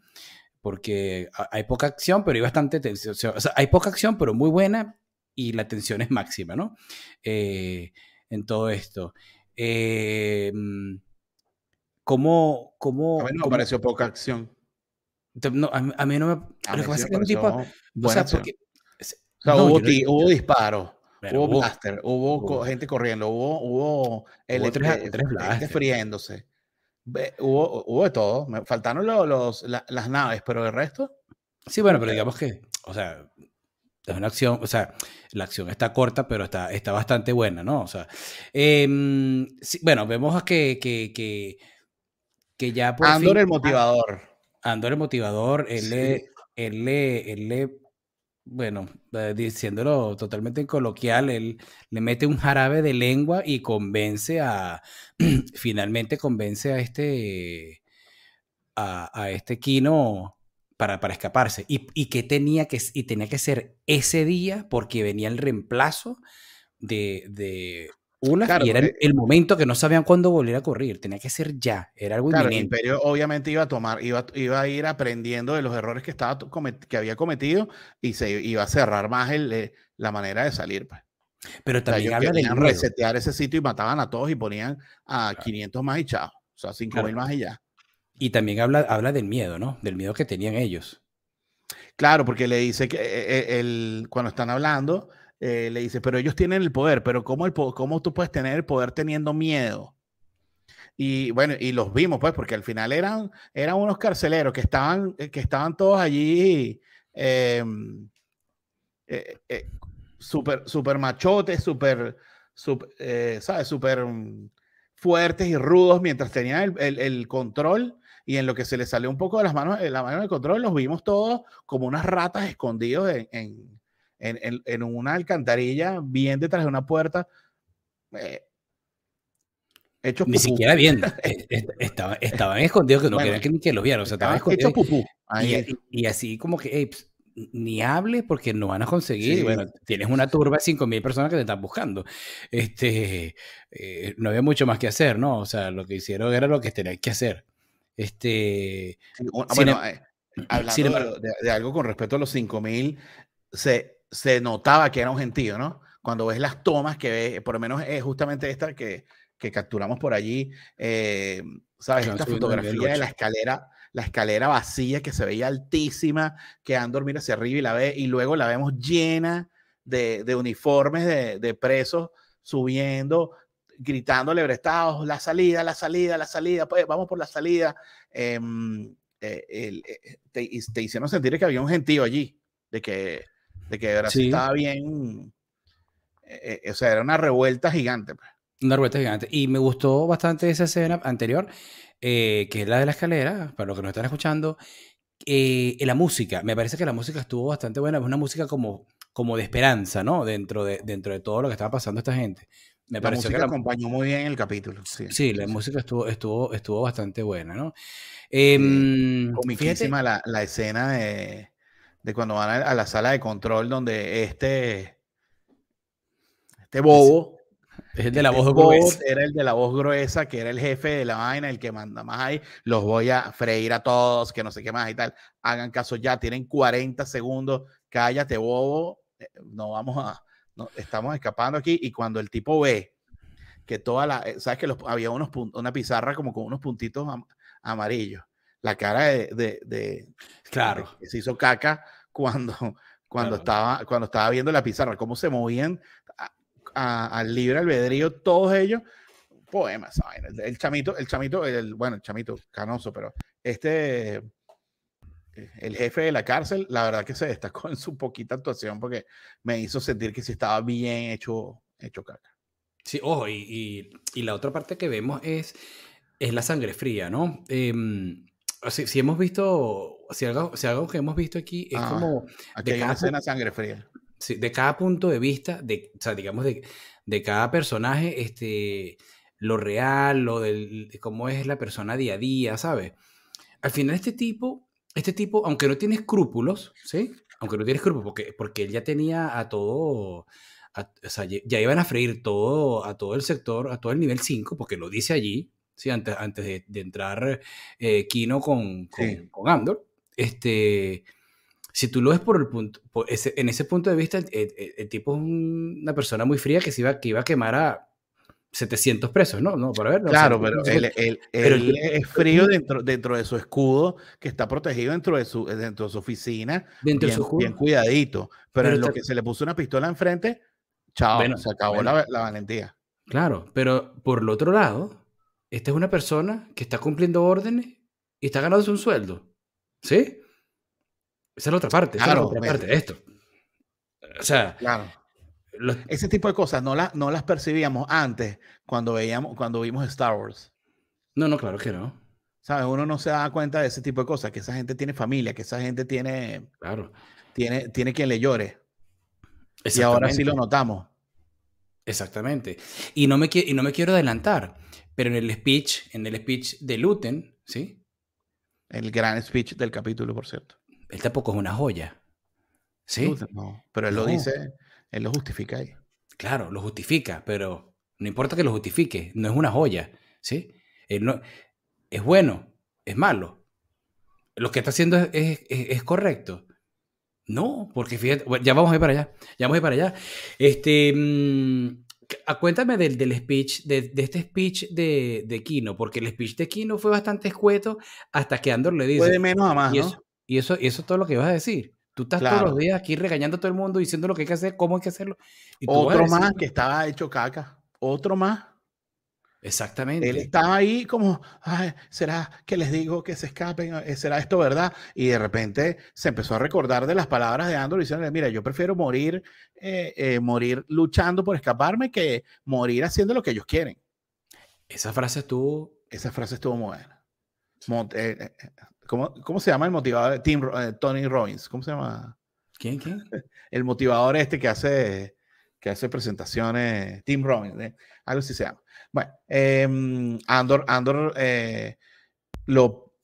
Speaker 1: Porque hay poca acción, pero hay bastante tensión. O sea, hay poca acción, pero muy buena y la tensión es máxima, ¿no? Eh, en todo esto. Eh, ¿Cómo, cómo,
Speaker 2: a mí no me pareció poca acción.
Speaker 1: No, a, mí no me. lo que pasa es que un tipo. O sea, porque,
Speaker 2: hubo, hubo disparos, hubo blaster, hubo, gente corriendo, hubo, hubo, el, tres, tres friéndose. Hubo, hubo de todo. Me faltaron los, los las naves, pero el resto.
Speaker 1: Sí, bueno, pero digamos que, o sea, es una acción, o sea, la acción está corta, pero está, está bastante buena, ¿no? O sea, eh, sí, bueno, vemos que, que, que que ya
Speaker 2: por Andor el motivador.
Speaker 1: Andor el motivador, él, le, él, le, él le, bueno, eh, diciéndolo totalmente en coloquial, él le mete un jarabe de lengua y convence a, finalmente convence a este, a, este Kino para, para escaparse. Y, y, que tenía que, y tenía que ser ese día porque venía el reemplazo de, de Una, y era el, momento que no sabían cuándo volver a ocurrir, tenía que ser ya, era algo
Speaker 2: claro, El imperio obviamente iba a tomar, iba, iba a ir aprendiendo de los errores que, estaba, que había cometido y se iba a cerrar más el, eh, la manera de salir. Pues.
Speaker 1: Pero también habla de
Speaker 2: resetear ese sitio y mataban a todos y ponían a 500 más y chao, o sea, 5000 más y ya.
Speaker 1: Y también habla, habla del miedo, ¿no? Del miedo que tenían ellos.
Speaker 2: Claro, porque le dice que eh, eh, el, cuando están hablando, eh, le dice, pero ellos tienen el poder, pero ¿cómo, el, ¿cómo tú puedes tener el poder teniendo miedo? Y bueno, y los vimos, pues, porque al final eran, eran unos carceleros que estaban, que estaban todos allí em, súper super machotes, súper, ¿sabes? Súper mm, fuertes y rudos mientras tenían el, el control y en lo que se le salió un poco de las manos, la mano de control, los vimos todos como unas ratas escondidos en, en, en una alcantarilla, bien detrás de una puerta. Eh,
Speaker 1: hechos Ni siquiera bien. Eh, estaban, estaban escondidos que no querían que, que los vieran. O sea, estaban escondidos. Pupú. Y, y, así como que, ni hable porque no van a conseguir. Bueno, tienes una turba de 5.000 personas que te están buscando. Este, eh, no había mucho más que hacer, ¿no? O sea, lo que hicieron era lo que tenían que hacer. Este,
Speaker 2: bueno, em eh, hablando de, algo con respecto a los 5000, se, se notaba que era un gentío, ¿no? Cuando ves las tomas que ves, por lo menos es justamente esta que, que capturamos por allí, eh, ¿sabes? Esta fotografía de la escalera, la escalera vacía que se veía altísima, que Andor mira hacia arriba y la ve, y luego la vemos llena de, de uniformes de, de presos subiendo, gritándole brestados, la salida, la salida, la salida, pues vamos por la salida. Em, eh, eh, te, te, hicieron sentir que había un gentío allí, de que, de que estaba bien, eh, o sea, era una revuelta gigante. Pues.
Speaker 1: Una revuelta gigante. Y me gustó bastante esa escena anterior, que es la de la escalera, para los que nos están escuchando. la música, me parece que la música estuvo bastante buena, es una música como, como de esperanza, ¿no? Dentro de, dentro de todo lo que estaba pasando a esta gente.
Speaker 2: Me la música que la... acompañó muy bien el capítulo. Sí,
Speaker 1: sí la música estuvo, estuvo, estuvo bastante buena, ¿no?
Speaker 2: Eh, comiquísima la, la, escena de, de, cuando van a, la sala de control donde este, este bobo...
Speaker 1: Es el de la voz gruesa.
Speaker 2: Era el de la voz gruesa, que era el jefe de la vaina, el que manda más ahí. Los voy a freír a todos, que no sé qué más y tal. Hagan caso ya, tienen 40 segundos. Cállate, bobo. Eh, no vamos a, no, estamos escapando aquí y cuando el tipo ve que toda la, eh, sabes que había unos una pizarra como con unos puntitos amarillos, la cara de, de,
Speaker 1: claro,
Speaker 2: que se hizo caca cuando, cuando, estaba, cuando estaba viendo la pizarra, cómo se movían al libre albedrío todos ellos, poemas, el, el chamito, el chamito, el, bueno, el chamito canoso, pero este el jefe de la cárcel, la verdad que se destacó en su poquita actuación porque me hizo sentir que sí estaba bien hecho, hecho caca.
Speaker 1: Sí, ojo, y, y, la otra parte que vemos es, es la sangre fría, ¿no? Eh, si, hemos visto, si algo, si algo que hemos visto aquí es ah, como...
Speaker 2: Aquí hay una escena sangre fría.
Speaker 1: Sí, de cada punto de vista, de, o sea, digamos, de, de cada personaje, este, lo real, lo del, de cómo es la persona día a día, ¿sabes? Al final este tipo este tipo, aunque no tiene escrúpulos, ¿sí? Aunque no tiene escrúpulos, porque, porque él ya tenía a todo, o sea, ya iban a freír todo, a todo el sector, a todo el nivel 5, porque lo dice allí, ¿sí? Antes, antes de, entrar eh, Kino con, con, Andor. Este, si tú lo ves por el punto, en ese punto de vista, el, tipo es una persona muy fría que, se iba, que iba a quemar a 700 presos, ¿no? no para ver,
Speaker 2: claro, pero, él, es frío dentro, dentro de su escudo, que está protegido dentro de su, dentro de su oficina, dentro bien, de su bien cuidadito. Pero, en lo que se le puso una pistola enfrente, chao, se acabó la, la, valentía.
Speaker 1: Claro, pero por el otro lado, esta es una persona que está cumpliendo órdenes y está ganándose un sueldo. ¿Sí? Esa es la otra parte, esa es la otra parte de esto. O sea,
Speaker 2: claro ese tipo de cosas no, no las percibíamos antes cuando, veíamos, cuando vimos Star Wars.
Speaker 1: No, no, claro que no.
Speaker 2: ¿Sabes? Uno no se da cuenta de ese tipo de cosas, que esa gente tiene familia, que esa gente tiene,
Speaker 1: claro.
Speaker 2: tiene, tiene quien le llore. Y ahora sí lo notamos.
Speaker 1: Exactamente. Y no, me, y no me quiero adelantar, pero en el speech, en el speech de Luten, ¿sí?
Speaker 2: El gran speech del capítulo, por cierto.
Speaker 1: Él tampoco es una joya. ¿Sí?
Speaker 2: no, pero él lo dice él lo justifica ahí.
Speaker 1: Claro, lo justifica, pero No importa que lo justifique, no es una joya, ¿sí? no, es bueno, es malo. Lo que está haciendo es, correcto. No, porque fíjate, ya vamos a ir para allá, ya vamos a ir para allá. Este, mm, cuéntame del, del speech, de, este speech de, de, Kino, porque el speech de Kino fue bastante escueto hasta que Andor le dice.
Speaker 2: Puede menos a más,
Speaker 1: y
Speaker 2: ¿no?
Speaker 1: Eso, y, eso, y eso es todo lo que vas a decir. Tú estás todos los días aquí regañando a todo el mundo, diciendo lo que hay que hacer, cómo hay que hacerlo.
Speaker 2: Otro más que estaba hecho caca. Otro más.
Speaker 1: Exactamente.
Speaker 2: Él estaba ahí como, ¿será que les digo que se escapen? Eh, ¿Será esto verdad? Y de repente se empezó a recordar de las palabras de Andor diciendo, mira, yo prefiero morir, eh, eh, morir luchando por escaparme que morir haciendo lo que ellos quieren.
Speaker 1: Esa frase estuvo...
Speaker 2: Esa frase estuvo muy buena. ¿cómo, ¿Cómo, se llama el motivador? Tim, Tony Robbins. ¿Cómo se llama?
Speaker 1: ¿Quién? ¿Quién?
Speaker 2: El motivador este que hace, que hace presentaciones, Tim Robbins, algo así se llama. Bueno, em, Andor, Andor eh, lo,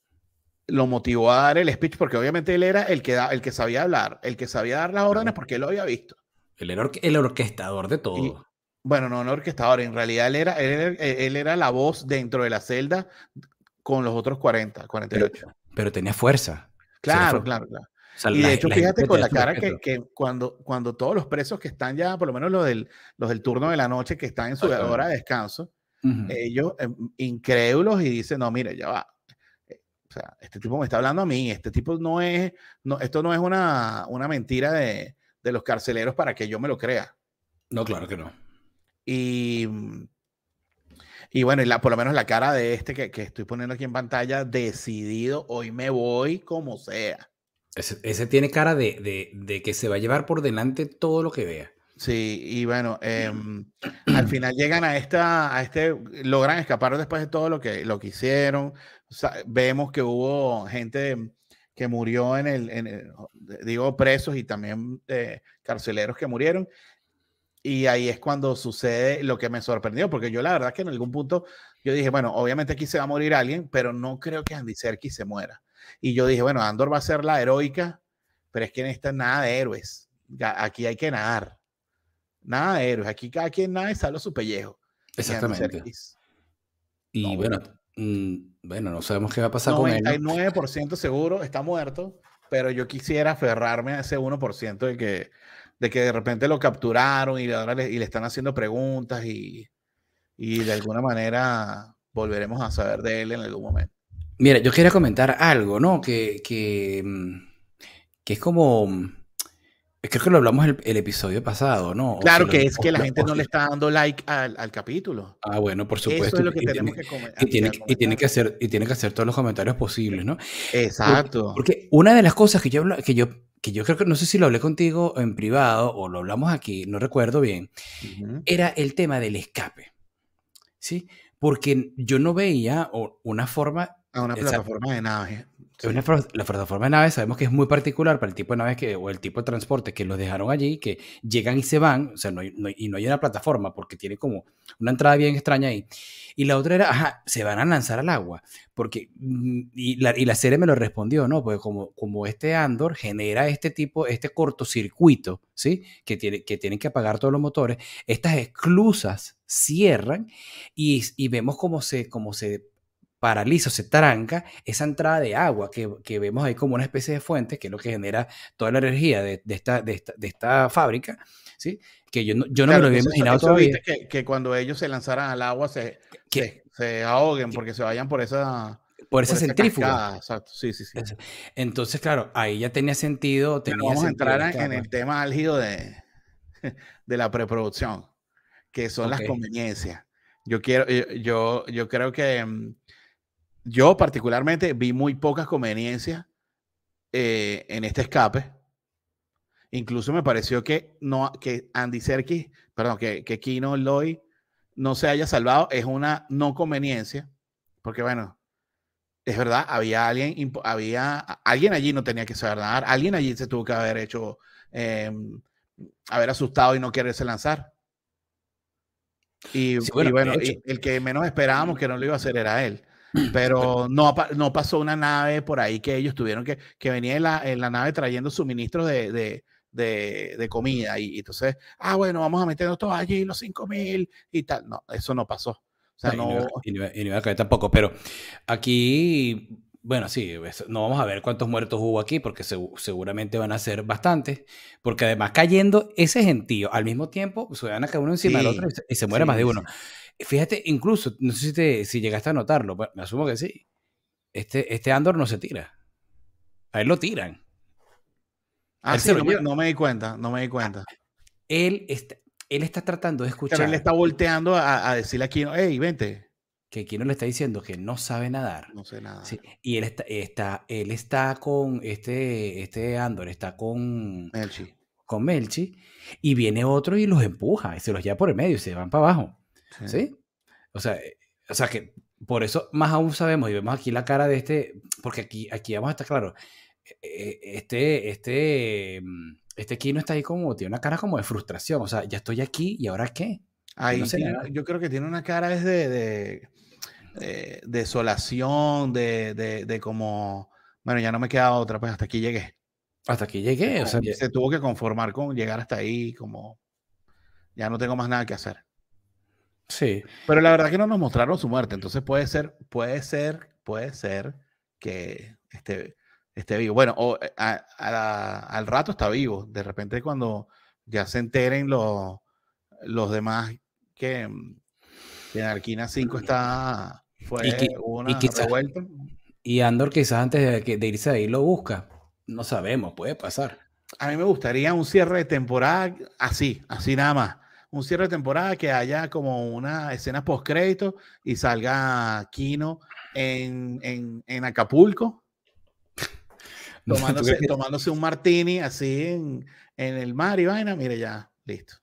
Speaker 2: lo motivó a dar el speech porque obviamente él era el que, da, el que sabía hablar, el que sabía dar las órdenes porque él lo había visto.
Speaker 1: Él era el orquestador de todo.
Speaker 2: bueno, no, no orquestador, en realidad él era, él era, la voz dentro de la celda con los otros 40, 48.
Speaker 1: Pero, tenía fuerza.
Speaker 2: Claro, claro, claro. y de hecho, fíjate con la cara que, que, cuando, cuando todos los presos que están ya, por lo menos los del, los del turno de la noche, que están en su hora de descanso, ellos em, incrédulos y dicen, no, mire, ya va. Eh, o sea, este tipo me está hablando a mí, este tipo no es, no, esto no es una, una mentira de, de los carceleros para que yo me lo crea.
Speaker 1: No, claro que no.
Speaker 2: Y, y bueno, y la, por lo menos la cara de este que, que, estoy poniendo aquí en pantalla, decidido, hoy me voy como sea.
Speaker 1: Ese, ese tiene cara de, de, de, que se va a llevar por delante todo lo que vea.
Speaker 2: Sí, y bueno, em, al final llegan a esta, a este, logran escapar después de todo lo que, lo que hicieron. vemos que hubo gente que murió en el, digo, presos y también eh, carceleros que murieron. Y ahí es cuando sucede lo que me sorprendió, porque yo la verdad que en algún punto yo dije, bueno, obviamente aquí se va a morir alguien, pero no creo que Andy Serkis se muera. Y yo dije, bueno, Andor va a ser la heroica, pero es que en esta nada de héroes. Aquí hay que nadar. Nada de héroes. Aquí cada quien nada y sale su pellejo.
Speaker 1: Exactamente. Y bueno, mm, bueno, no sabemos qué va a pasar con él.
Speaker 2: 99% seguro está muerto, pero yo quisiera aferrarme a ese 1% de que, de que de repente lo capturaron y le, y le están haciendo preguntas y, y de alguna manera volveremos a saber de él en algún momento.
Speaker 1: Mira, yo quería comentar algo, ¿no? Que, que, mm, que es como Creo que lo hablamos el, el episodio pasado, ¿no?
Speaker 2: claro que es que la gente no le está dando like al, al, capítulo.
Speaker 1: Ah, bueno, por supuesto. Eso
Speaker 2: es lo que tenemos que
Speaker 1: comentar. Y tiene, y tiene, que hacer, y tiene que hacer todos los comentarios posibles, ¿no?
Speaker 2: Exacto.
Speaker 1: Porque, una de las cosas que yo, que yo, que yo creo que, no sé si lo hablé contigo en privado o lo hablamos aquí, no recuerdo bien, era el tema del escape. ¿Sí? Porque yo no veía una forma...
Speaker 2: A una plataforma de nave
Speaker 1: la plataforma de naves sabemos que es muy particular para el tipo de naves que, o el tipo de transporte que los dejaron allí, que llegan y se van, o sea, no y no hay una plataforma porque tiene como una entrada bien extraña ahí. Y la otra era, ajá, se van a lanzar al agua, porque, mm, y la, y la serie me lo respondió, ¿no? Porque como, como este Andor genera este tipo, este cortocircuito, ¿sí? Que, tiene, que tienen que apagar todos los motores, estas esclusas cierran y, y vemos cómo se, cómo se paraliza se tranca esa entrada de agua que, que, vemos ahí como una especie de fuente, que es lo que genera toda la energía de, de, esta, de, esta, de esta, fábrica, ¿sí? Que yo no, yo no me lo había imaginado todavía.
Speaker 2: Que, que, cuando ellos se lanzaran al agua se, se, se, ahoguen porque se vayan por esa...
Speaker 1: Por esa, centrífuga.
Speaker 2: Exacto, sí, sí, sí.
Speaker 1: Entonces, claro, ahí ya tenía sentido. Tenía
Speaker 2: vamos
Speaker 1: a
Speaker 2: entrar en el tema álgido de, de la preproducción, que son las conveniencias. Yo quiero, yo, yo creo que mm, yo particularmente vi muy pocas conveniencias eh, en este escape. Incluso me pareció que, no, que Andy Serkis, perdón, que, que Kino Lloyd no se haya salvado es una no conveniencia, porque bueno, es verdad, había alguien, había alguien allí no tenía que saber nadar, alguien allí se tuvo que haber hecho, em, haber asustado y no quererse lanzar. Y bueno, el que menos esperábamos que no lo iba a hacer era él. Pero no, no pasó una nave por ahí que ellos tuvieron que, que venía en la, en la nave trayendo suministros de, de, de, de comida. Y, entonces, ah, bueno, vamos a meternos todos allí, los 5 mil y tal. No, eso no pasó. O sea, no,
Speaker 1: y no, iba a caer tampoco, pero aquí bueno, sí, no vamos a ver cuántos muertos hubo aquí, porque seguramente van a ser bastantes, porque además cayendo ese gentío al mismo tiempo, se van a caer uno encima del otro y se, muere más de uno. Fíjate, incluso, no sé si, si llegaste a notarlo, me asumo que sí, este, este Andor no se tira, a él lo tiran.
Speaker 2: Ah, sí, no me, di cuenta, no me di cuenta.
Speaker 1: Él está, él está tratando de escuchar.
Speaker 2: Pero él está volteando a, a decirle aquí, hey, vente
Speaker 1: que Kino le está diciendo que no sabe nadar.
Speaker 2: No sé nada.
Speaker 1: y él está, está, él está con este, este Andor, está con
Speaker 2: Melchi.
Speaker 1: Con Melchi, y viene otro y los empuja, y se los lleva por el medio y se van para abajo. Sí. O sea, eh, o sea que por eso más aún sabemos y vemos aquí la cara de este, porque aquí, aquí vamos a estar claro, e, e, este, este, mm, este Kino está ahí como, tiene una cara como de frustración, o sea, ya estoy aquí y ahora qué.
Speaker 2: Ahí yo creo que tiene una cara de de desolación, de, de, de, como, bueno, ya no me queda otra, pues hasta aquí llegué.
Speaker 1: Hasta aquí llegué, o sea,
Speaker 2: se tuvo que conformar con llegar hasta ahí, como, ya no tengo más nada que hacer.
Speaker 1: Sí.
Speaker 2: Pero la verdad que no nos mostraron su muerte, entonces puede ser, puede ser, puede ser que esté, esté vivo. Bueno, o eh, al rato está vivo, de repente cuando ya se enteren los, los demás que, que Arquina 5 está. Fue y, una y
Speaker 1: Andor, quizás antes de, irse ahí lo busca. No sabemos, puede pasar.
Speaker 2: A mí me gustaría un cierre de temporada así, así nada más. Un cierre de temporada que haya como una escena post crédito y salga Kino en, en, en Acapulco, tomándose, tomándose, un martini así en, en, el mar y vaina. Mire, ya, listo.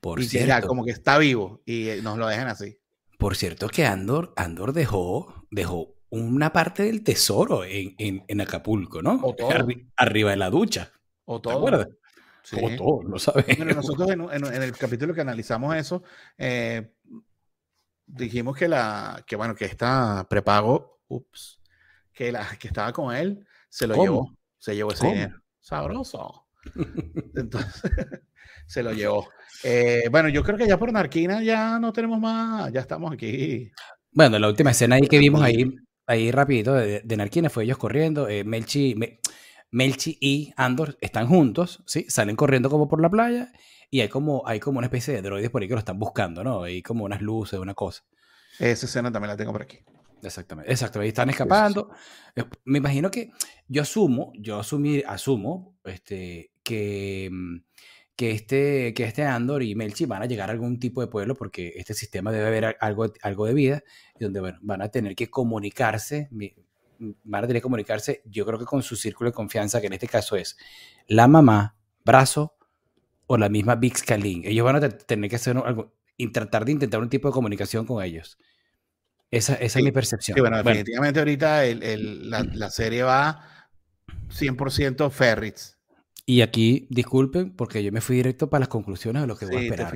Speaker 1: Por cierto,
Speaker 2: como que está vivo y eh, nos lo dejan así.
Speaker 1: Por cierto que Andor, Andor dejó, dejó una parte del tesoro en, en, Acapulco, ¿no?
Speaker 2: O todo.
Speaker 1: arriba de la ducha.
Speaker 2: O todo. ¿Te acuerdas?
Speaker 1: O todo, lo sabes.
Speaker 2: nosotros en, en, el capítulo que analizamos eso, eh, dijimos que la, que bueno, que esta prepago, ups, que la que estaba con él, se lo llevó. Se llevó ese dinero. Sabroso. Entonces, se lo llevó. Eh, bueno, yo creo que ya por Narquina ya no tenemos más, ya estamos aquí.
Speaker 1: Bueno, la última escena ahí que vimos ahí, ahí rapidito de, de Narquina fue ellos corriendo, eh, Melchi, Melchi y Andor están juntos, ¿sí? Salen corriendo como por la playa y hay como, hay como una especie de droides por ahí que lo están buscando, ¿no? Hay como unas luces, una cosa.
Speaker 2: Esa escena también la tengo por aquí.
Speaker 1: Exactamente, ahí están escapando. Me imagino que yo asumo, yo asumir, asumo este, que mm, que este, que este Andor y Melchi van a llegar a algún tipo de pueblo porque este sistema debe haber algo, algo de vida y donde bueno, van a tener que comunicarse, van a tener que comunicarse, yo creo que con su círculo de confianza, que en este caso es la mamá, brazo o la misma Big Ellos van a tener que hacer algo, tratar de intentar un tipo de comunicación con ellos. Esa, esa es mi percepción.
Speaker 2: bueno, definitivamente ahorita el, la, la, serie va 100% Ferrits.
Speaker 1: Y aquí, disculpen, porque yo me fui directo para las conclusiones de lo que voy a esperar.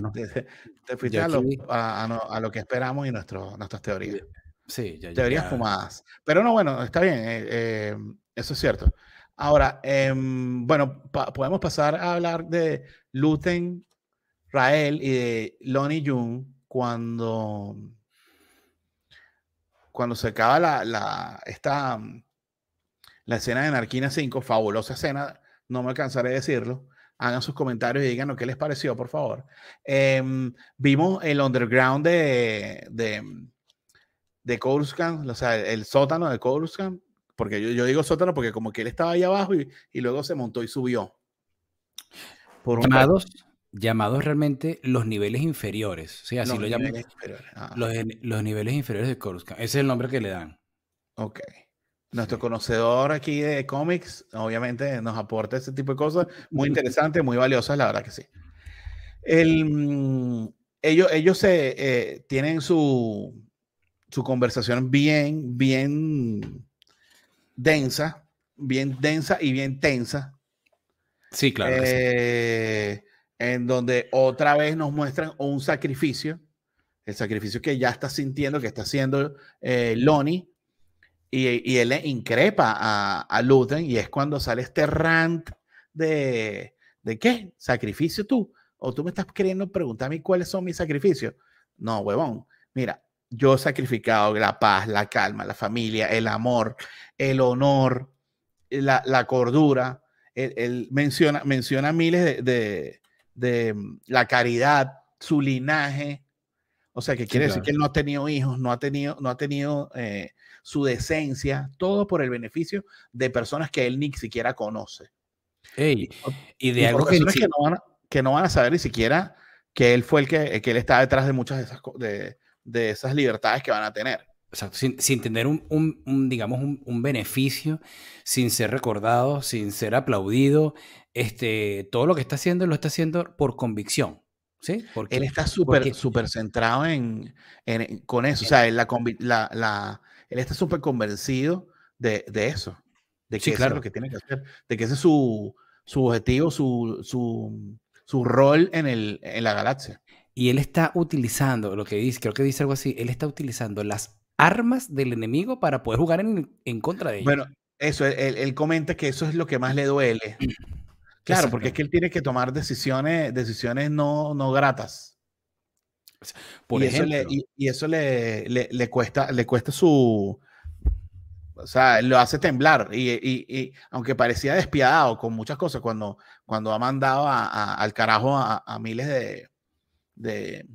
Speaker 2: Te, fuiste a, lo, a, lo, que esperamos y nuestro, nuestras teorías.
Speaker 1: Sí,
Speaker 2: ya, Teorías fumadas. Pero no, bueno, está bien, eh, eh, eso es cierto. Ahora, em, bueno, podemos pasar a hablar de Luten, Rael y de Lonnie Jung cuando, cuando se acaba la, la, esta, la escena de Narquina 5, fabulosa escena no me alcanzaré a decirlo. Hagan sus comentarios y digan qué les pareció, por favor. Em, vimos el underground de, de, de Coruscant, o sea, el sótano de Coruscant, porque yo, yo, digo sótano porque como que él estaba ahí abajo y, y luego se montó y subió.
Speaker 1: Por llamados, llamados realmente los niveles inferiores. Sí, así lo llaman. Ah. Los, los, niveles inferiores de Coruscant. Ese es el nombre que le dan.
Speaker 2: Ok. Nuestro conocedor aquí de cómics, obviamente, nos aporta ese tipo de cosas muy interesantes, muy valiosas, la verdad que sí. El, mm, ellos ellos se, eh, tienen su, su conversación bien, bien densa, bien densa y bien tensa.
Speaker 1: Sí, claro.
Speaker 2: Eh, en donde otra vez nos muestran un sacrificio, el sacrificio que ya está sintiendo, que está haciendo eh, Lonnie y, y él le increpa a, a Luthen y es cuando sale este rant de, ¿De qué? ¿Sacrificio tú? ¿O tú me estás queriendo preguntarme cuáles son mis sacrificios? No, huevón. Mira, yo he sacrificado la paz, la calma, la familia, el amor, el honor, la, cordura. Él, menciona, menciona miles de, de, mm, la caridad, su linaje. O sea, que quiere decir que él no ha tenido hijos, no ha tenido, no ha tenido eh, su decencia, todo por el beneficio de personas que él ni siquiera conoce.
Speaker 1: y de algo
Speaker 2: que, no van a, que, no van a, saber ni siquiera que él fue el que, que él está detrás de muchas de esas, de, de esas libertades que van a tener.
Speaker 1: sin, sin tener un, un, digamos, un, un, beneficio, sin ser recordado, sin ser aplaudido, este, todo lo que está haciendo lo está haciendo por convicción. ¿sí?
Speaker 2: Porque, él está súper súper centrado en, en, con eso, o sea, él, la, la, él está súper convencido de, de, eso, de que claro. es lo que tiene que hacer, de que ese es su, su objetivo, su, su, su rol en, el, en la galaxia.
Speaker 1: Y él está utilizando, lo que dice, creo que dice algo así, él está utilizando las armas del enemigo para poder jugar en, en contra de ellos.
Speaker 2: Bueno, eso, él, él, comenta que eso es lo que más le duele. Claro, porque es que él tiene que tomar decisiones, decisiones no, no gratas. Por y, ejemplo, eso le, y, eso le, le, le, cuesta, le cuesta su, o sea, lo hace temblar. Y, y, y, aunque parecía despiadado con muchas cosas, cuando, cuando ha mandado a, a, al carajo a, a miles de, de,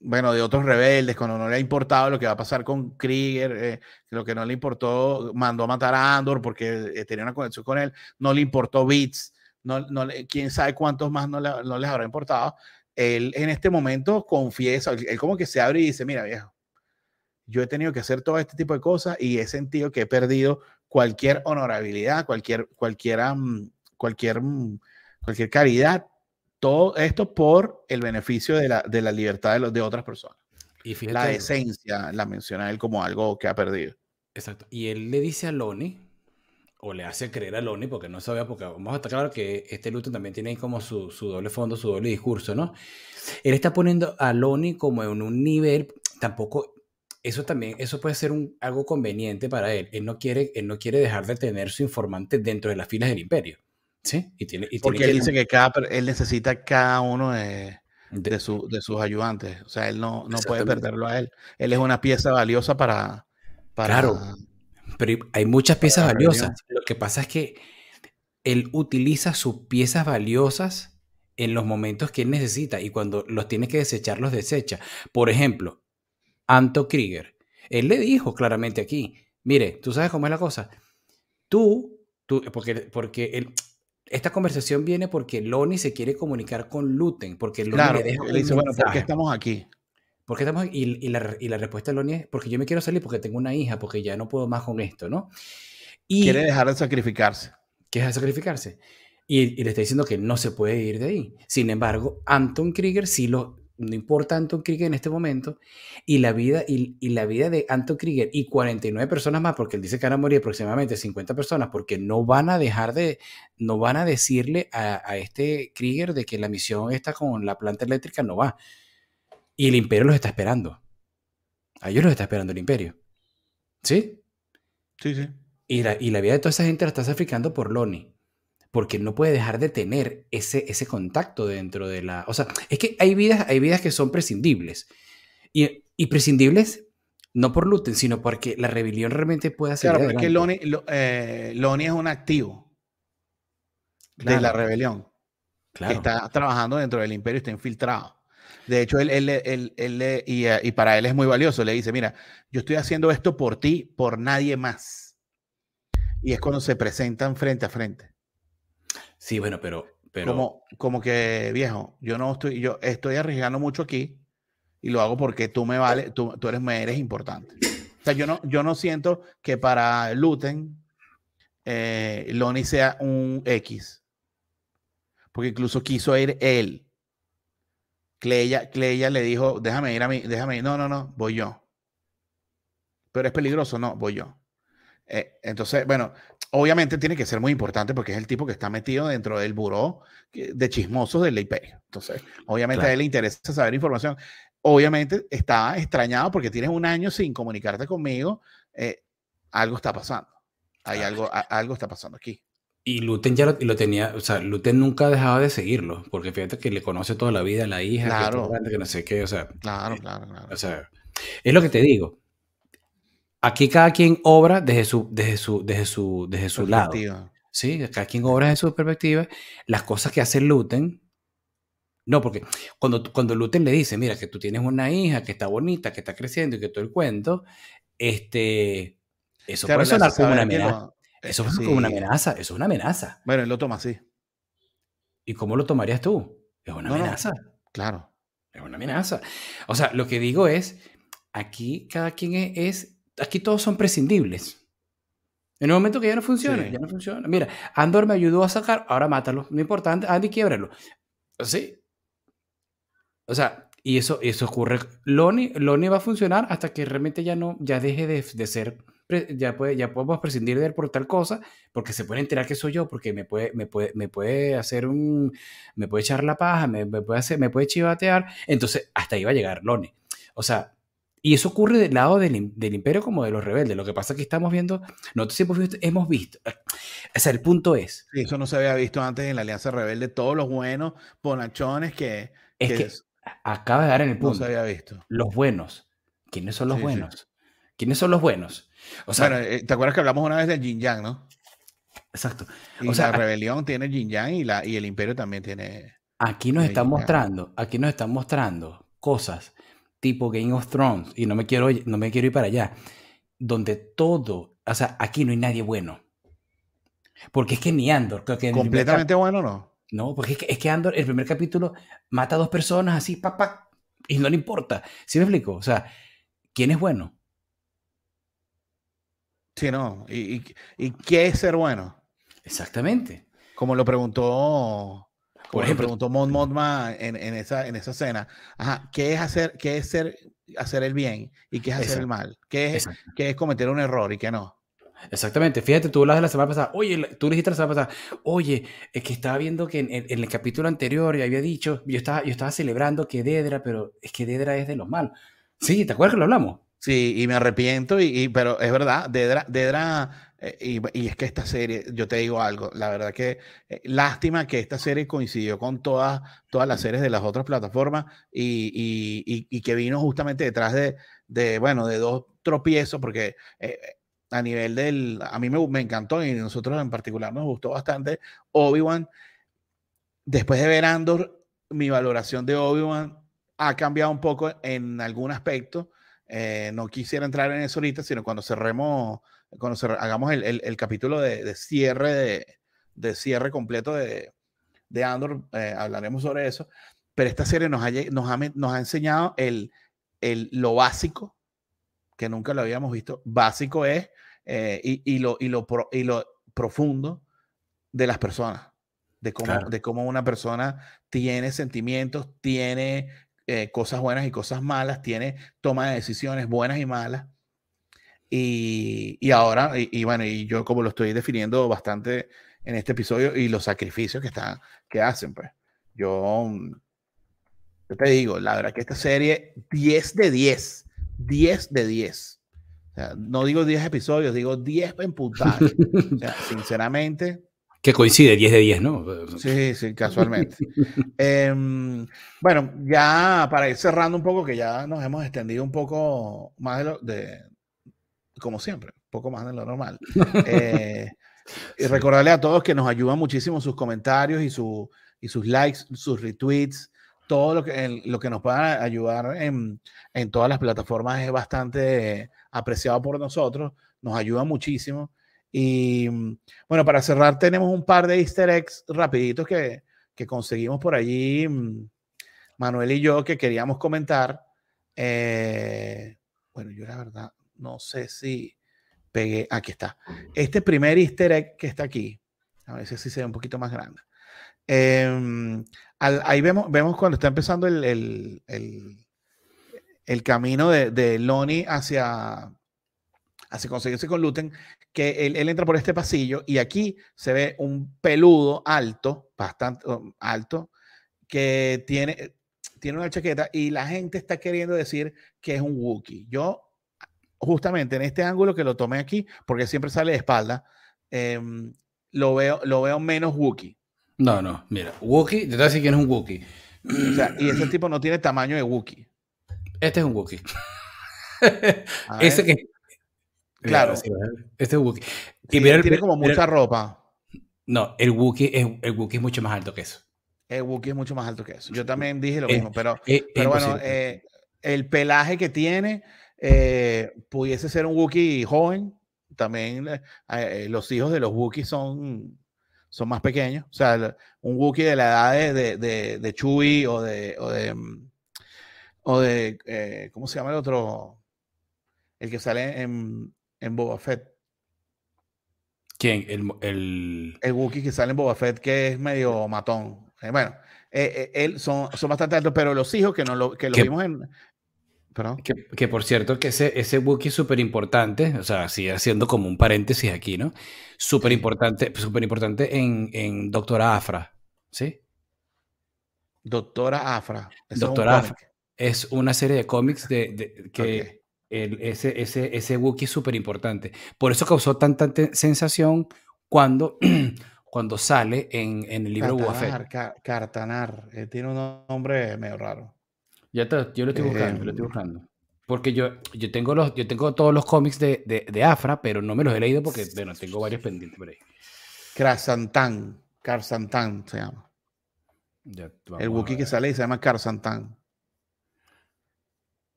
Speaker 2: bueno, de otros rebeldes, cuando no le ha importado lo que va a pasar con Krieger, eh, lo que no le importó, mandó a matar a Andor porque eh, tenía una conexión con él, no le importó Beats, no, no, quién sabe cuántos más no, no les habrá importado. Él en este momento confiesa, él como que se abre y dice, mira viejo, yo he tenido que hacer todo este tipo de cosas y he sentido que he perdido cualquier honorabilidad, cualquier, cualquiera, mm, cualquier, mm, cualquier caridad todo esto por el beneficio de la, de la libertad de, los, de otras personas. Y la esencia la menciona él como algo que ha perdido.
Speaker 1: Exacto. Y él le dice a Loni, o le hace creer a Loni, porque no sabía, porque vamos a estar claro que este luto también tiene como su, su, doble fondo, su doble discurso, ¿no? Él está poniendo a Loni como en un nivel, tampoco, eso también, eso puede ser un, algo conveniente para él. Él no, quiere, él no quiere dejar de tener su informante dentro de las filas del imperio. Sí, y tiene,
Speaker 2: Porque él dice que cada, él necesita cada uno de, de, su, de, sus ayudantes. O sea, él no, no puede perderlo a él. Él es una pieza valiosa para. para
Speaker 1: claro, pero hay muchas piezas valiosas. Lo que pasa es que él utiliza sus piezas valiosas en los momentos que él necesita y cuando los tiene que desechar, los desecha. Por ejemplo, Anto Krieger. Él le dijo claramente aquí: Mire, tú sabes cómo es la cosa. Tú, tú porque, porque él esta conversación viene porque Loni se quiere comunicar con Luten, porque Loni
Speaker 2: le deja le dice, bueno, ¿por qué estamos aquí?
Speaker 1: ¿Por qué estamos Y, y, la, y, la, respuesta de Loni es, porque yo me quiero salir porque tengo una hija, porque ya no puedo más con esto, ¿no?
Speaker 2: Y, quiere dejar de sacrificarse.
Speaker 1: Quiere dejar de sacrificarse. Y, y, le está diciendo que no se puede ir de ahí. Sin embargo, Anton Krieger sí lo, no importa Anton Krieger en este momento, y la vida, y, y, la vida de Anton Krieger y 49 personas más, porque él dice que van a morir aproximadamente 50 personas, porque no van a dejar de, no van a decirle a, a este Krieger de que la misión está con la planta eléctrica no va. Y el imperio los está esperando. A ellos los está esperando el imperio. ¿Sí?
Speaker 2: Sí, sí.
Speaker 1: Y la, y la vida de toda esa gente la está sacrificando por Loni porque no puede dejar de tener ese, ese contacto dentro de la... O sea, es que hay vidas, hay vidas que son prescindibles. Y, y prescindibles no por Luten, sino porque la rebelión realmente puede hacer...
Speaker 2: Claro, porque Loni, eh, Loni, es un activo de la rebelión. Claro. Que está trabajando dentro del imperio, está infiltrado. De hecho, él, él, él, él y, y, para él es muy valioso. Le dice, mira, yo estoy haciendo esto por ti, por nadie más. Y es cuando se presentan frente a frente.
Speaker 1: Sí, bueno, pero...
Speaker 2: Como, como que, viejo, yo no estoy, yo estoy arriesgando mucho aquí y lo hago porque tú me vales, tú, tú eres, me eres importante. O sea, yo no, yo no siento que para Luten eh, Loni sea un X. Porque incluso quiso ir él. Cleya, Cleya le dijo, déjame ir a mí, déjame ir. No, no, no, voy yo. Pero es peligroso, no, voy yo. Eh, entonces, bueno, obviamente tiene que ser muy importante porque es el tipo que está metido dentro del buró de chismosos del imperio. Entonces, obviamente a él le interesa saber información. Obviamente está extrañado porque tienes un año sin comunicarte conmigo. Eh, algo está pasando. Hay algo, algo está pasando aquí.
Speaker 1: Y Luten ya lo, tenía, o sea, Luten nunca dejaba de seguirlo, porque fíjate que le conoce toda la vida a la hija,
Speaker 2: claro.
Speaker 1: que, no sé qué, o sea.
Speaker 2: Claro, claro, claro.
Speaker 1: O sea, es lo que te digo. Aquí cada quien obra desde su, desde su, desde su, desde su lado. Sí, cada quien obra desde su perspectiva. Las cosas que hace Luten. No, porque cuando, cuando Luten le dice, mira, que tú tienes una hija que está bonita, que está creciendo y que todo el cuento, este, eso puede sonar como una amenaza. Eso es como una amenaza, eso es una amenaza.
Speaker 2: Bueno, él lo toma así.
Speaker 1: ¿Y cómo lo tomarías tú? Es una amenaza.
Speaker 2: claro.
Speaker 1: Es una amenaza. O sea, lo que digo es, aquí cada quien es, aquí todos son prescindibles. En el momento que ya no funciona, ya no funciona. Mira, Andor me ayudó a sacar, ahora mátalo. No importa, Andy, quiebrelo. Sí. O sea, y eso, eso ocurre. Loni, Loni va a funcionar hasta que realmente ya no, ya deje de, de ser ya, puede, ya podemos prescindir de él por tal cosa, porque se puede enterar que soy yo, porque me puede, me puede, me puede hacer un, me puede echar la paja, me, puede hacer, me puede chivatear, entonces hasta ahí va a llegar Lone. O sea, y eso ocurre del lado del, del, imperio como de los rebeldes. Lo que pasa es que estamos viendo, nosotros siempre hemos visto, o sea, el punto es...
Speaker 2: eso no se había visto antes en la Alianza Rebelde, todos los buenos bonachones que...
Speaker 1: Es que, acaba de dar en el punto.
Speaker 2: No se había visto.
Speaker 1: Los buenos. ¿Quiénes son los buenos? ¿Quiénes son los buenos?
Speaker 2: O sea, bueno, eh, ¿te acuerdas que hablamos una vez del Yin Yang, no?
Speaker 1: Exacto.
Speaker 2: o sea, la rebelión tiene Yin Yang y, la, y el imperio también tiene.
Speaker 1: Aquí nos están mostrando, aquí nos están mostrando cosas tipo Game of Thrones, y no me quiero, no me quiero ir para allá, donde todo, o sea, aquí no hay nadie bueno. Porque es que ni Andor. Que
Speaker 2: ¿Completamente bueno no?
Speaker 1: No, porque es que, es que Andor, el primer capítulo, mata a dos personas así, papá, y no le importa. ¿Sí me explico? O sea, ¿quién es bueno?
Speaker 2: Sí, no. ¿Y, y, qué es ser bueno?
Speaker 1: Exactamente.
Speaker 2: Como lo preguntó, por ejemplo, preguntó Mon en, en, esa, en esa escena. Ajá, ¿qué es hacer, qué es ser, hacer el bien y qué es hacer el mal? ¿Qué es, ¿Qué es cometer un error y qué no?
Speaker 1: Exactamente. Fíjate, tú hablas de la semana pasada. Oye, tú dijiste la semana pasada. Oye, es que estaba viendo que en, el capítulo anterior ya había dicho, yo estaba, yo estaba celebrando que Dedra, pero es que Dedra es de los malos. Sí, ¿te acuerdas que lo hablamos?
Speaker 2: Sí, y me arrepiento, y, pero es verdad, Dedra, Dedra eh, y, es que esta serie, yo te digo algo, la verdad que eh, lástima que esta serie coincidió con todas, todas las series de las otras plataformas y, y que vino justamente detrás de, de, bueno, de dos tropiezos, porque eh, a nivel del, a mí me, me encantó y nosotros en particular nos gustó bastante Obi-Wan. Después de ver Andor, mi valoración de Obi-Wan ha cambiado un poco en algún aspecto no quisiera entrar en eso ahorita, sino cuando cerremos, cuando hagamos el, capítulo de, cierre, de, cierre completo de, de Andor, eh, hablaremos sobre eso. Pero esta serie nos ha, nos ha, nos ha enseñado el, el, lo básico, que nunca lo habíamos visto. Básico es, eh, y, lo, y, lo y lo profundo de las personas de cómo, de cómo una persona tiene sentimientos, tiene eh, cosas buenas y cosas malas, tiene toma de decisiones buenas y malas. Y, y ahora, y, bueno, y yo como lo estoy definiendo bastante en este episodio y los sacrificios que, están, que hacen, pues yo, yo te digo, la verdad que esta serie 10 de 10, 10 de 10. no digo 10 episodios, digo 10 en puntaje. o sea, sinceramente,
Speaker 1: que coincide 10 de 10, ¿no?
Speaker 2: Sí, sí, casualmente. Em, bueno, ya para ir cerrando un poco, que ya nos hemos extendido un poco más de lo de, como siempre, un poco más de lo normal. Eh, y recordarle a todos que nos ayudan muchísimo sus comentarios y, su, y sus likes, sus retweets, todo lo que, lo que nos pueda ayudar en, en todas las plataformas es bastante apreciado por nosotros, nos ayuda muchísimo. Y bueno, para cerrar, tenemos un par de easter eggs rapiditos que, que conseguimos por allí, mm, Manuel y yo, que queríamos comentar. Eh, bueno, yo la verdad no sé si pegué. Aquí está. Este primer easter egg que está aquí, a ver si se ve un poquito más grande. Em, ahí vemos, vemos cuando está empezando el, el, el, el camino de, de Loni hacia, hacia conseguirse con Luten, que él, entra por este pasillo y aquí se ve un peludo alto, bastante um, alto, que tiene, tiene una chaqueta y la gente está queriendo decir que es un Wookiee. Yo, justamente en este ángulo que lo tomé aquí, porque siempre sale de espalda, em, lo veo, lo veo menos Wookiee.
Speaker 1: No, no, mira, Wookiee, te voy a decir quién es un Wookiee.
Speaker 2: O sea, y ese tipo no tiene tamaño de Wookiee.
Speaker 1: Este es un Wookiee. ese que.
Speaker 2: Claro.
Speaker 1: este es un Wookiee.
Speaker 2: Y mira, tiene como mucha ropa.
Speaker 1: No, el Wookiee es, el Wookiee es mucho más alto que eso.
Speaker 2: El Wookiee es mucho más alto que eso. Yo también dije lo mismo, pero, pero bueno, eh, el pelaje que tiene eh, pudiese ser un Wookiee joven. También eh, los hijos de los Wookiees son, son más pequeños. O sea, un Wookiee de la edad de, de, de, Chewie o de, o de, mm, o de ¿cómo se llama el otro? El que sale en, en Boba Fett.
Speaker 1: ¿Quién? El, el...
Speaker 2: el Wookiee que sale en Boba Fett, que es medio matón. Eh, bueno, eh, eh, él son, son bastante altos, pero los hijos que, no lo, que lo vimos en...
Speaker 1: Que, que, por cierto, que ese, ese Wookiee es súper importante, o sea, sigue haciendo como un paréntesis aquí, ¿no? Súper importante, súper importante en, en Doctora Afra, ¿sí?
Speaker 2: Doctora Afra.
Speaker 1: Doctora Afra. Es una serie de cómics de, de que el, ese, ese, ese Wookiee es súper importante. Por eso causó tanta sensación cuando, cuando sale en, en el libro
Speaker 2: Cartanar, Ca Cartanar. Eh, tiene un nombre medio raro.
Speaker 1: Ya te, yo lo estoy buscando, eh, lo estoy buscando. Porque yo, yo, tengo los, yo tengo todos los cómics de, de, de, Afra, pero no me los he leído porque, bueno, tengo varios pendientes por ahí.
Speaker 2: Karsantan se llama. Ya, el Wookiee que sale y se llama Karsantan.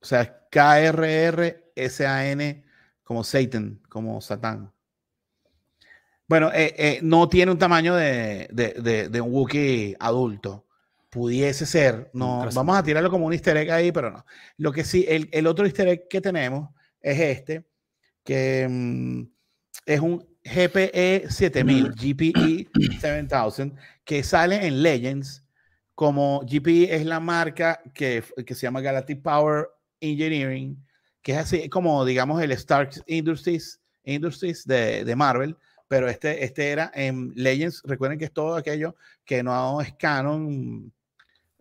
Speaker 2: O sea, K-R-R-S-A-N como Satan, como Satán. Bueno, eh, eh, no tiene un tamaño de, de, de, un Wookiee adulto. Pudiese ser. No, vamos a tirarlo como un easter egg ahí, pero no. Lo que sí, el, el otro easter egg que tenemos es este, que mm, es un GPE 7000, GPE 7000, que sale en Legends como GPE es la marca que, que se llama Galactic Power Engineering, que es así como, digamos, el Stark Industries, Industries de, de Marvel, pero este, este era en Legends. Recuerden que es todo aquello que no es canon,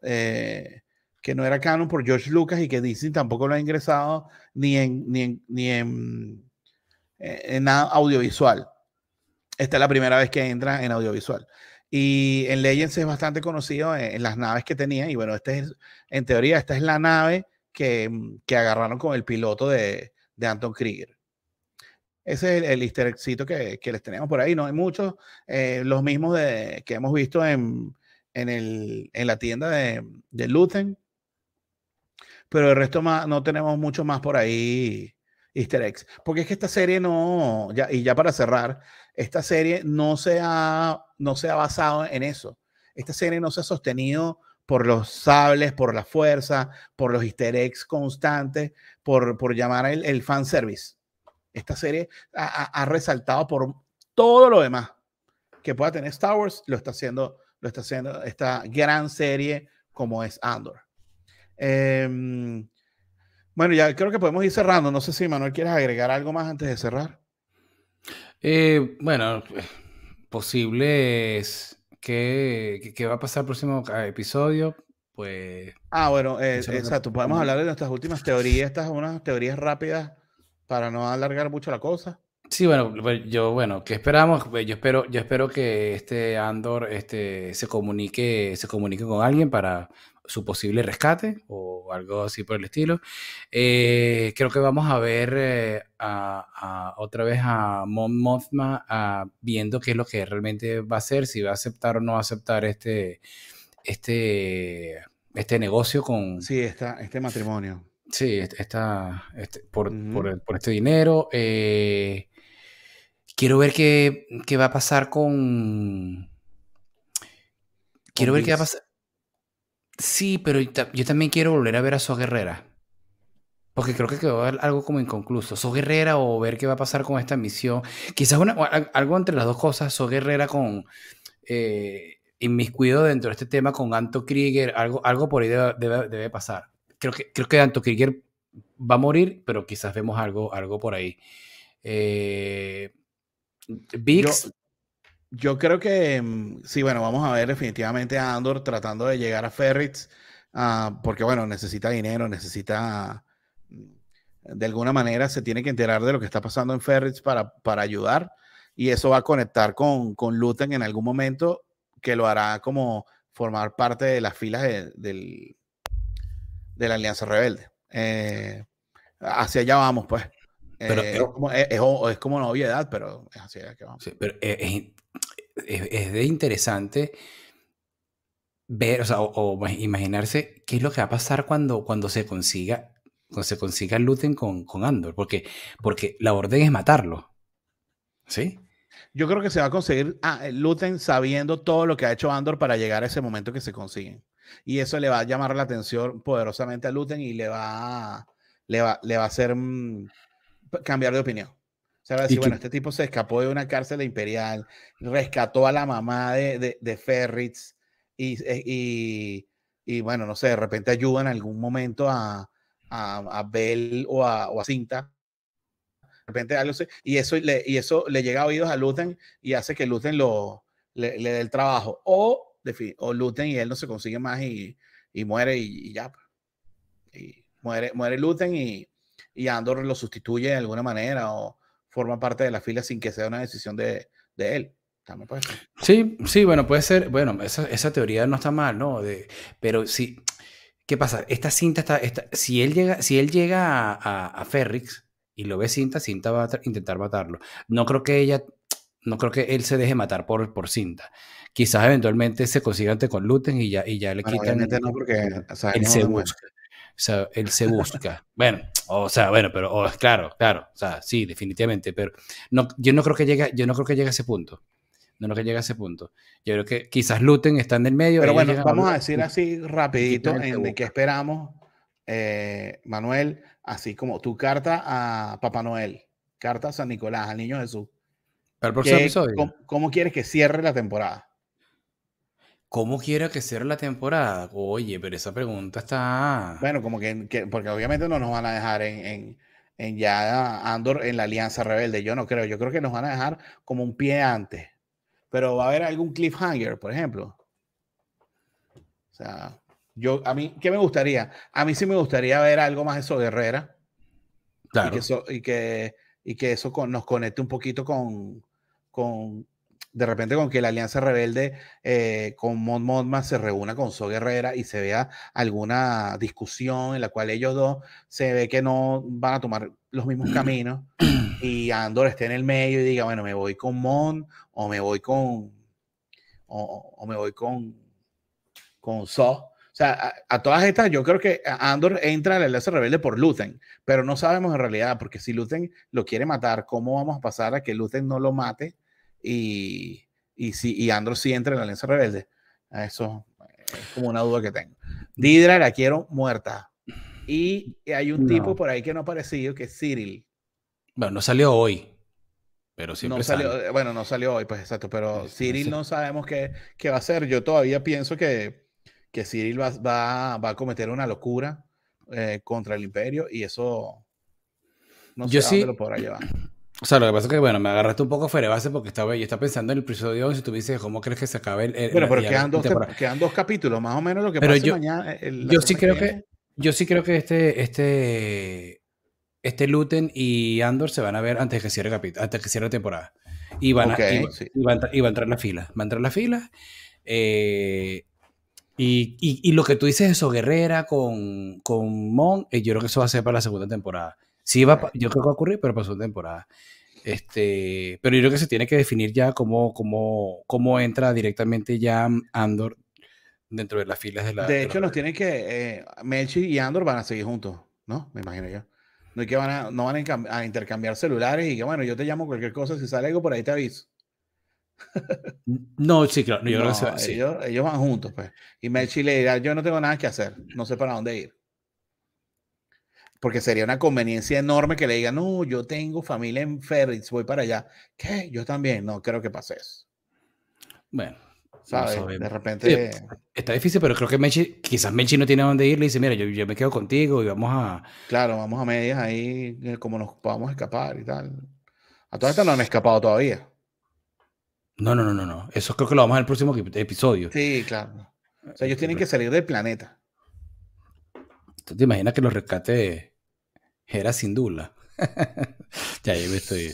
Speaker 2: eh, que no era canon por George Lucas y que Disney tampoco lo ha ingresado ni en, ni en, ni en, eh, en audiovisual. Esta es la primera vez que entra en audiovisual. Y en Legends es bastante conocido en, en las naves que tenía. Y bueno, este es, en teoría, esta es la nave Mm, que, agarraron con el piloto de, de Anton Krieger. Ese es el, easter que, que, les tenemos por ahí. No hay muchos. Eh, los mismos de, que hemos visto en, en, el, en la tienda de, de Luthen. Pero el resto más, no tenemos mucho más por ahí easter eggs. Porque es que esta serie no, ya, y ya para cerrar, esta serie no se ha, no se ha basado en eso. Esta serie no se ha sostenido por los sables, por la fuerza, por los easter eggs constantes, por, por llamar el, el fanservice. Esta serie ha, resaltado por todo lo demás que pueda tener Star Wars, lo está haciendo, lo está haciendo esta gran serie como es Andor. Em, bueno, ya creo que podemos ir cerrando. No sé si Manuel quieres agregar algo más antes de cerrar.
Speaker 1: Eh, bueno, posibles ¿Qué, ¿Qué, va a pasar el próximo episodio? Pues.
Speaker 2: Ah, bueno, eh, exacto. Podemos hablar de nuestras últimas teorías. Estas son unas teorías rápidas para no alargar mucho la cosa.
Speaker 1: Sí, bueno, pues, yo, bueno, ¿qué esperamos? Pues, yo espero, yo espero que este Andor este, se comunique, se comunique con alguien para su posible rescate o algo así por el estilo. Eh, creo que vamos a ver eh, a, otra vez a Mon Mothma viendo qué es lo que realmente va a hacer, si va a aceptar o no aceptar este, este, este negocio con...
Speaker 2: Sí, esta, este matrimonio.
Speaker 1: Sí, esta, este, por, por, por, este dinero. Eh, quiero ver qué, qué, va a pasar con... Quiero ver qué va a pasar Sí, pero yo también quiero volver a ver a So Guerrera. Porque creo que quedó algo como inconcluso. So Guerrera o ver qué va a pasar con esta misión. Quizás algo entre las dos cosas. So Guerrera con eh, inmiscuido dentro de este tema con Anto Krieger. Algo, algo por ahí debe, pasar. Creo que, creo que Anto Krieger va a morir, pero quizás vemos algo, algo por ahí. Eh,
Speaker 2: Vix. Yo creo que mm, sí, bueno, vamos a ver definitivamente a Andor tratando de llegar a Ferrits, ah, porque bueno, necesita dinero, necesita, mm, de alguna manera se tiene que enterar de lo que está pasando en Ferrits para, para ayudar. y eso va a conectar con, con Luten en algún momento que lo hará como formar parte de las filas de, del, de la Alianza Rebelde. Eh, hacia allá vamos, pues. Pero, eh, es, como, es, es, como una obviedad, pero es allá que vamos.
Speaker 1: Sí, pero es, es, de interesante ver, o, sea, o, imaginarse qué es lo que va a pasar cuando, cuando se consiga cuando se consiga Luten con, con Andor, porque, porque la orden es matarlo. ¿Sí?
Speaker 2: Yo creo que se va a conseguir ah, Luten sabiendo todo lo que ha hecho Andor para llegar a ese momento que se consiguen. Y eso le va a llamar la atención poderosamente a Luten y le va a, le va, le va a hacer mm, cambiar de opinión. O sea, decir, bueno, este tipo se escapó de una cárcel imperial, rescató a la mamá de, de, de Ferritz y, eh, y, y, bueno, no sé, de repente ayuda en algún momento a, a, a Bell o a, o a Cinta. De repente algo se, y, eso le, y eso le llega a oídos a Luten y hace que Luten lo, le, le dé el trabajo. O, de, o Luten y él no se consigue más y, y muere y, y, ya. Pues. Y muere, muere Luten y, y Andor lo sustituye de alguna manera o forma parte de la fila sin que sea una decisión de, de él. También puede ser.
Speaker 1: Sí, sí, bueno, puede ser. Bueno, esa, esa teoría no está mal, ¿no? De, pero sí, ¿Qué pasa? Esta cinta está, si él llega, si él llega a, a, Ferrix y lo ve cinta, cinta va a intentar matarlo. No creo que ella, no creo que él se deje matar por, por cinta. Quizás eventualmente se consiga ante con Luten y ya, y ya le bueno, quitan.
Speaker 2: No porque, o sea,
Speaker 1: él no se busca. O sea, él se busca. bueno, o sea, bueno, pero oh, claro, claro. O sea, sí, definitivamente. Pero no, yo no creo que llegue, yo no creo que llegue a ese punto. No creo que llegue a ese punto. Yo creo que quizás Luten está en el medio.
Speaker 2: Pero bueno, vamos a, decir así rapidito en de qué esperamos, eh, Manuel, así como tu carta a Papá Noel, carta a San Nicolás, al Niño Jesús.
Speaker 1: Para el próximo episodio.
Speaker 2: ¿cómo, ¿Cómo quieres que cierre la temporada?
Speaker 1: ¿Cómo quiero que cierre la temporada? Oye, pero esa pregunta está...
Speaker 2: Bueno, como que, que porque obviamente no nos van a dejar en, en, en, ya Andor en la Alianza Rebelde. Yo no creo. Yo creo que nos van a dejar como un pie antes pero va a haber algún cliffhanger, por ejemplo. O sea, yo, a mí, ¿qué me gustaría? A mí sí me gustaría ver algo más de eso Guerrera.
Speaker 1: Claro.
Speaker 2: Y que eso, y que, y que eso con, nos conecte un poquito con, con, de repente con que la Alianza Rebelde eh, con Mon Mothma se reúna con So Guerrera y se vea alguna discusión en la cual ellos dos se ve que no van a tomar los mismos caminos y Andor esté en el medio y diga, bueno, me voy con Mon o me voy con o, o me voy con con So. O sea, a, a, todas estas, yo creo que Andor entra a la Alianza Rebelde por Luten, pero no sabemos en realidad, porque si Luten lo quiere matar, ¿cómo vamos a pasar a que Luten no lo mate? Y, y, si, y Andor sí entra en la Alianza Rebelde. Eso es como una duda que tengo. Didra la quiero muerta. Y hay un no. tipo por ahí que no ha aparecido, que es Cyril.
Speaker 1: Bueno, no salió hoy. Pero siempre
Speaker 2: no salió, sale. Bueno, no salió hoy, pues exacto. Pero sí, Cyril sí. no sabemos qué, qué, va a hacer. Yo todavía pienso que, que Cyril va, va, va a cometer una locura eh, contra el imperio y eso no sé
Speaker 1: yo sí,
Speaker 2: lo podrá llevar.
Speaker 1: O sea, lo que pasa es que, bueno, me agarraste un poco fuera de base porque estaba, yo estaba pensando en el episodio si tú dices cómo crees que se acabe el... el
Speaker 2: bueno, pero quedan dos, quedan dos capítulos, más o menos lo que
Speaker 1: pero
Speaker 2: pasa
Speaker 1: yo,
Speaker 2: mañana. El,
Speaker 1: yo sí creo que, que, yo sí creo que este, este, este Luten y Andor se van a ver antes que cierre capítulo, antes que cierre la temporada. Y van okay, a, y, sí. y, va a, y entrar la fila, va a entrar la fila. Eh, y, y, y, lo que tú dices de eso, Guerrera con, con Mon, eh, yo creo que eso va a ser para la segunda temporada. Sí, va, yo creo que va a ocurrir, pero pasó una temporada. Este, pero yo creo que se tiene que definir ya cómo, cómo, cómo entra directamente ya Andor dentro de las filas de la.
Speaker 2: De hecho, de la... nos tienen que. Eh, Melchi y Andor van a seguir juntos, ¿no? Me imagino yo. No, es que van a, no van a, a, intercambiar celulares y que, bueno, yo te llamo cualquier cosa, si sale algo por ahí te aviso.
Speaker 1: no, sí, claro. Yo
Speaker 2: no,
Speaker 1: creo que sí.
Speaker 2: ellos, ellos van juntos, pues. Y Melchi le dirá: Yo no tengo nada que hacer, no sé para dónde ir porque sería una conveniencia enorme que le digan, no, yo tengo familia en Ferris, voy para allá. ¿Qué? Yo también, no creo que pase eso.
Speaker 1: Bueno,
Speaker 2: ¿sabes? No de repente...
Speaker 1: Sí, está difícil, pero creo que Mechi, quizás Mechi no tiene dónde ir, le dice, mira, yo, yo, me quedo contigo y vamos a...
Speaker 2: Claro, vamos a medias ahí, eh, como nos podamos escapar y tal. A todas estas no han escapado todavía.
Speaker 1: No, no, no, no, no. Eso creo que lo vamos a ver el próximo episodio.
Speaker 2: Sí, claro. O sea, ellos tienen que salir del planeta.
Speaker 1: ¿Tú te imaginas que los rescate era sin duda? ya, yo me estoy.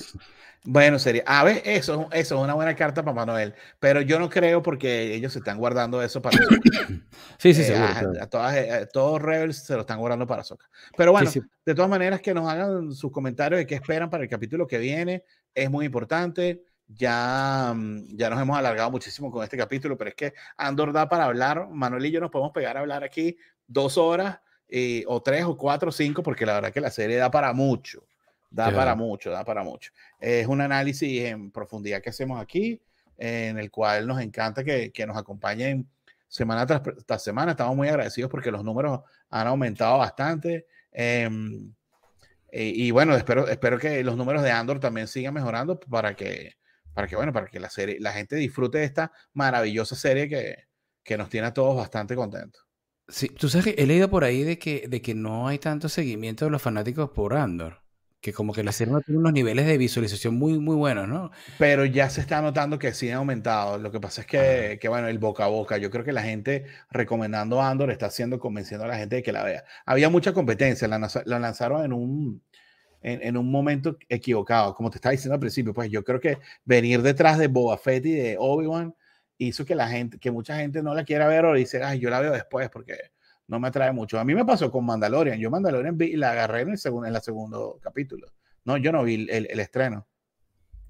Speaker 2: Bueno, sería. A ver, eso, eso es una buena carta para Manuel. Pero yo no creo porque ellos se están guardando eso para.
Speaker 1: sí, sí,
Speaker 2: eh, A, todas, eh, todos Rebels se lo están guardando para Soca. Pero bueno, de todas maneras, que nos hagan sus comentarios de qué esperan para el capítulo que viene. Es muy importante. Ya, mm, ya nos hemos alargado muchísimo con este capítulo, pero es que Andor da para hablar. Manuel y yo nos podemos pegar a hablar aquí dos horas, eh, o tres, o cuatro, o cinco, porque la verdad que la serie da para mucho. Da para mucho, da para mucho. Es un análisis en profundidad que hacemos aquí, en el cual nos encanta que, que nos acompañen semana tras, semana. Estamos muy agradecidos porque los números han aumentado bastante. Em, y, bueno, espero, espero que los números de Andor también sigan mejorando para que, para que, bueno, para que la, serie, la gente disfrute de esta maravillosa serie que, que nos tiene a todos bastante contentos.
Speaker 1: Sí, tú sabes que he leído por ahí de que, de que no hay tanto seguimiento de los fanáticos por Andor que como que la serie no tiene unos niveles de visualización muy, muy buenos, ¿no?
Speaker 2: Pero ya se está notando que sí han aumentado. Lo que pasa es que, que, bueno, el boca a boca, yo creo que la gente recomendando Andor está haciendo, convenciendo a la gente de que la vea. Había mucha competencia, la, lanzaron en un, en, en, un momento equivocado, como te estaba diciendo al principio, pues yo creo que venir detrás de Boba Fett y de Obi-Wan hizo que la gente, que mucha gente no la quiera ver o dice, ay, yo la veo después porque no me atrae mucho. A mí me pasó con Mandalorian. Yo Mandalorian vi y la agarré en el segundo, en el segundo capítulo. No, yo no vi el, el, estreno.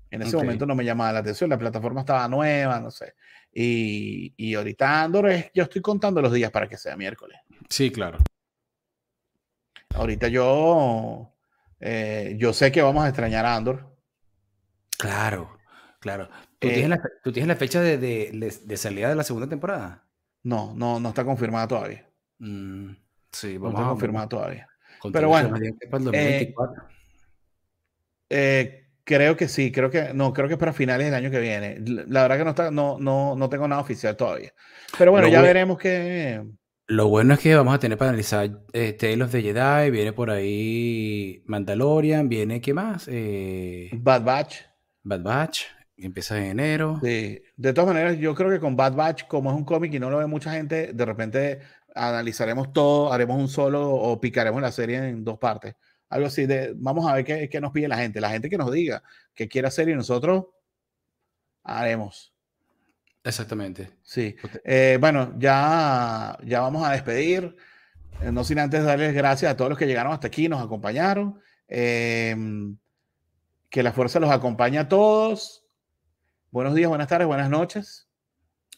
Speaker 2: En ese momento no me llamaba la atención. La plataforma estaba nueva, no sé. Y, y ahorita Andor es, yo estoy contando los días para que sea miércoles.
Speaker 1: Sí, claro.
Speaker 2: Ahorita yo, eh, yo sé que vamos a extrañar a Andor.
Speaker 1: Claro, claro. ¿Tú, tienes, la, ¿tú tienes la fecha de, de, de salida de la segunda temporada?
Speaker 2: No, no, no está confirmada todavía.
Speaker 1: Mm, sí,
Speaker 2: vamos a confirmar todavía. Pero bueno, eh, eh, creo que sí, creo que no, creo que es para finales del año que viene. La verdad que no está, no, no, no tengo nada oficial todavía. Pero bueno, ya veremos que.
Speaker 1: Lo bueno es que vamos a tener para analizar eh, Tale of the Jedi, viene por ahí Mandalorian, viene ¿qué más? Eh,
Speaker 2: Bad Batch.
Speaker 1: Bad Batch, empieza en enero.
Speaker 2: Sí. De todas maneras, yo creo que con Bad Batch, como es un cómic y no lo ve mucha gente, de repente analizaremos todo, haremos un solo o picaremos la serie en dos partes. Algo así de, vamos a ver qué, qué nos pide la gente, la gente que nos diga que quiere hacer y nosotros haremos.
Speaker 1: Exactamente.
Speaker 2: Sí. Eh, bueno, ya, ya vamos a despedir. Eh, no sin antes darles gracias a todos los que llegaron hasta aquí, nos acompañaron. Em, que la fuerza los acompañe a todos. Buenos días, buenas tardes, buenas noches.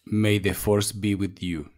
Speaker 1: May the force be with you.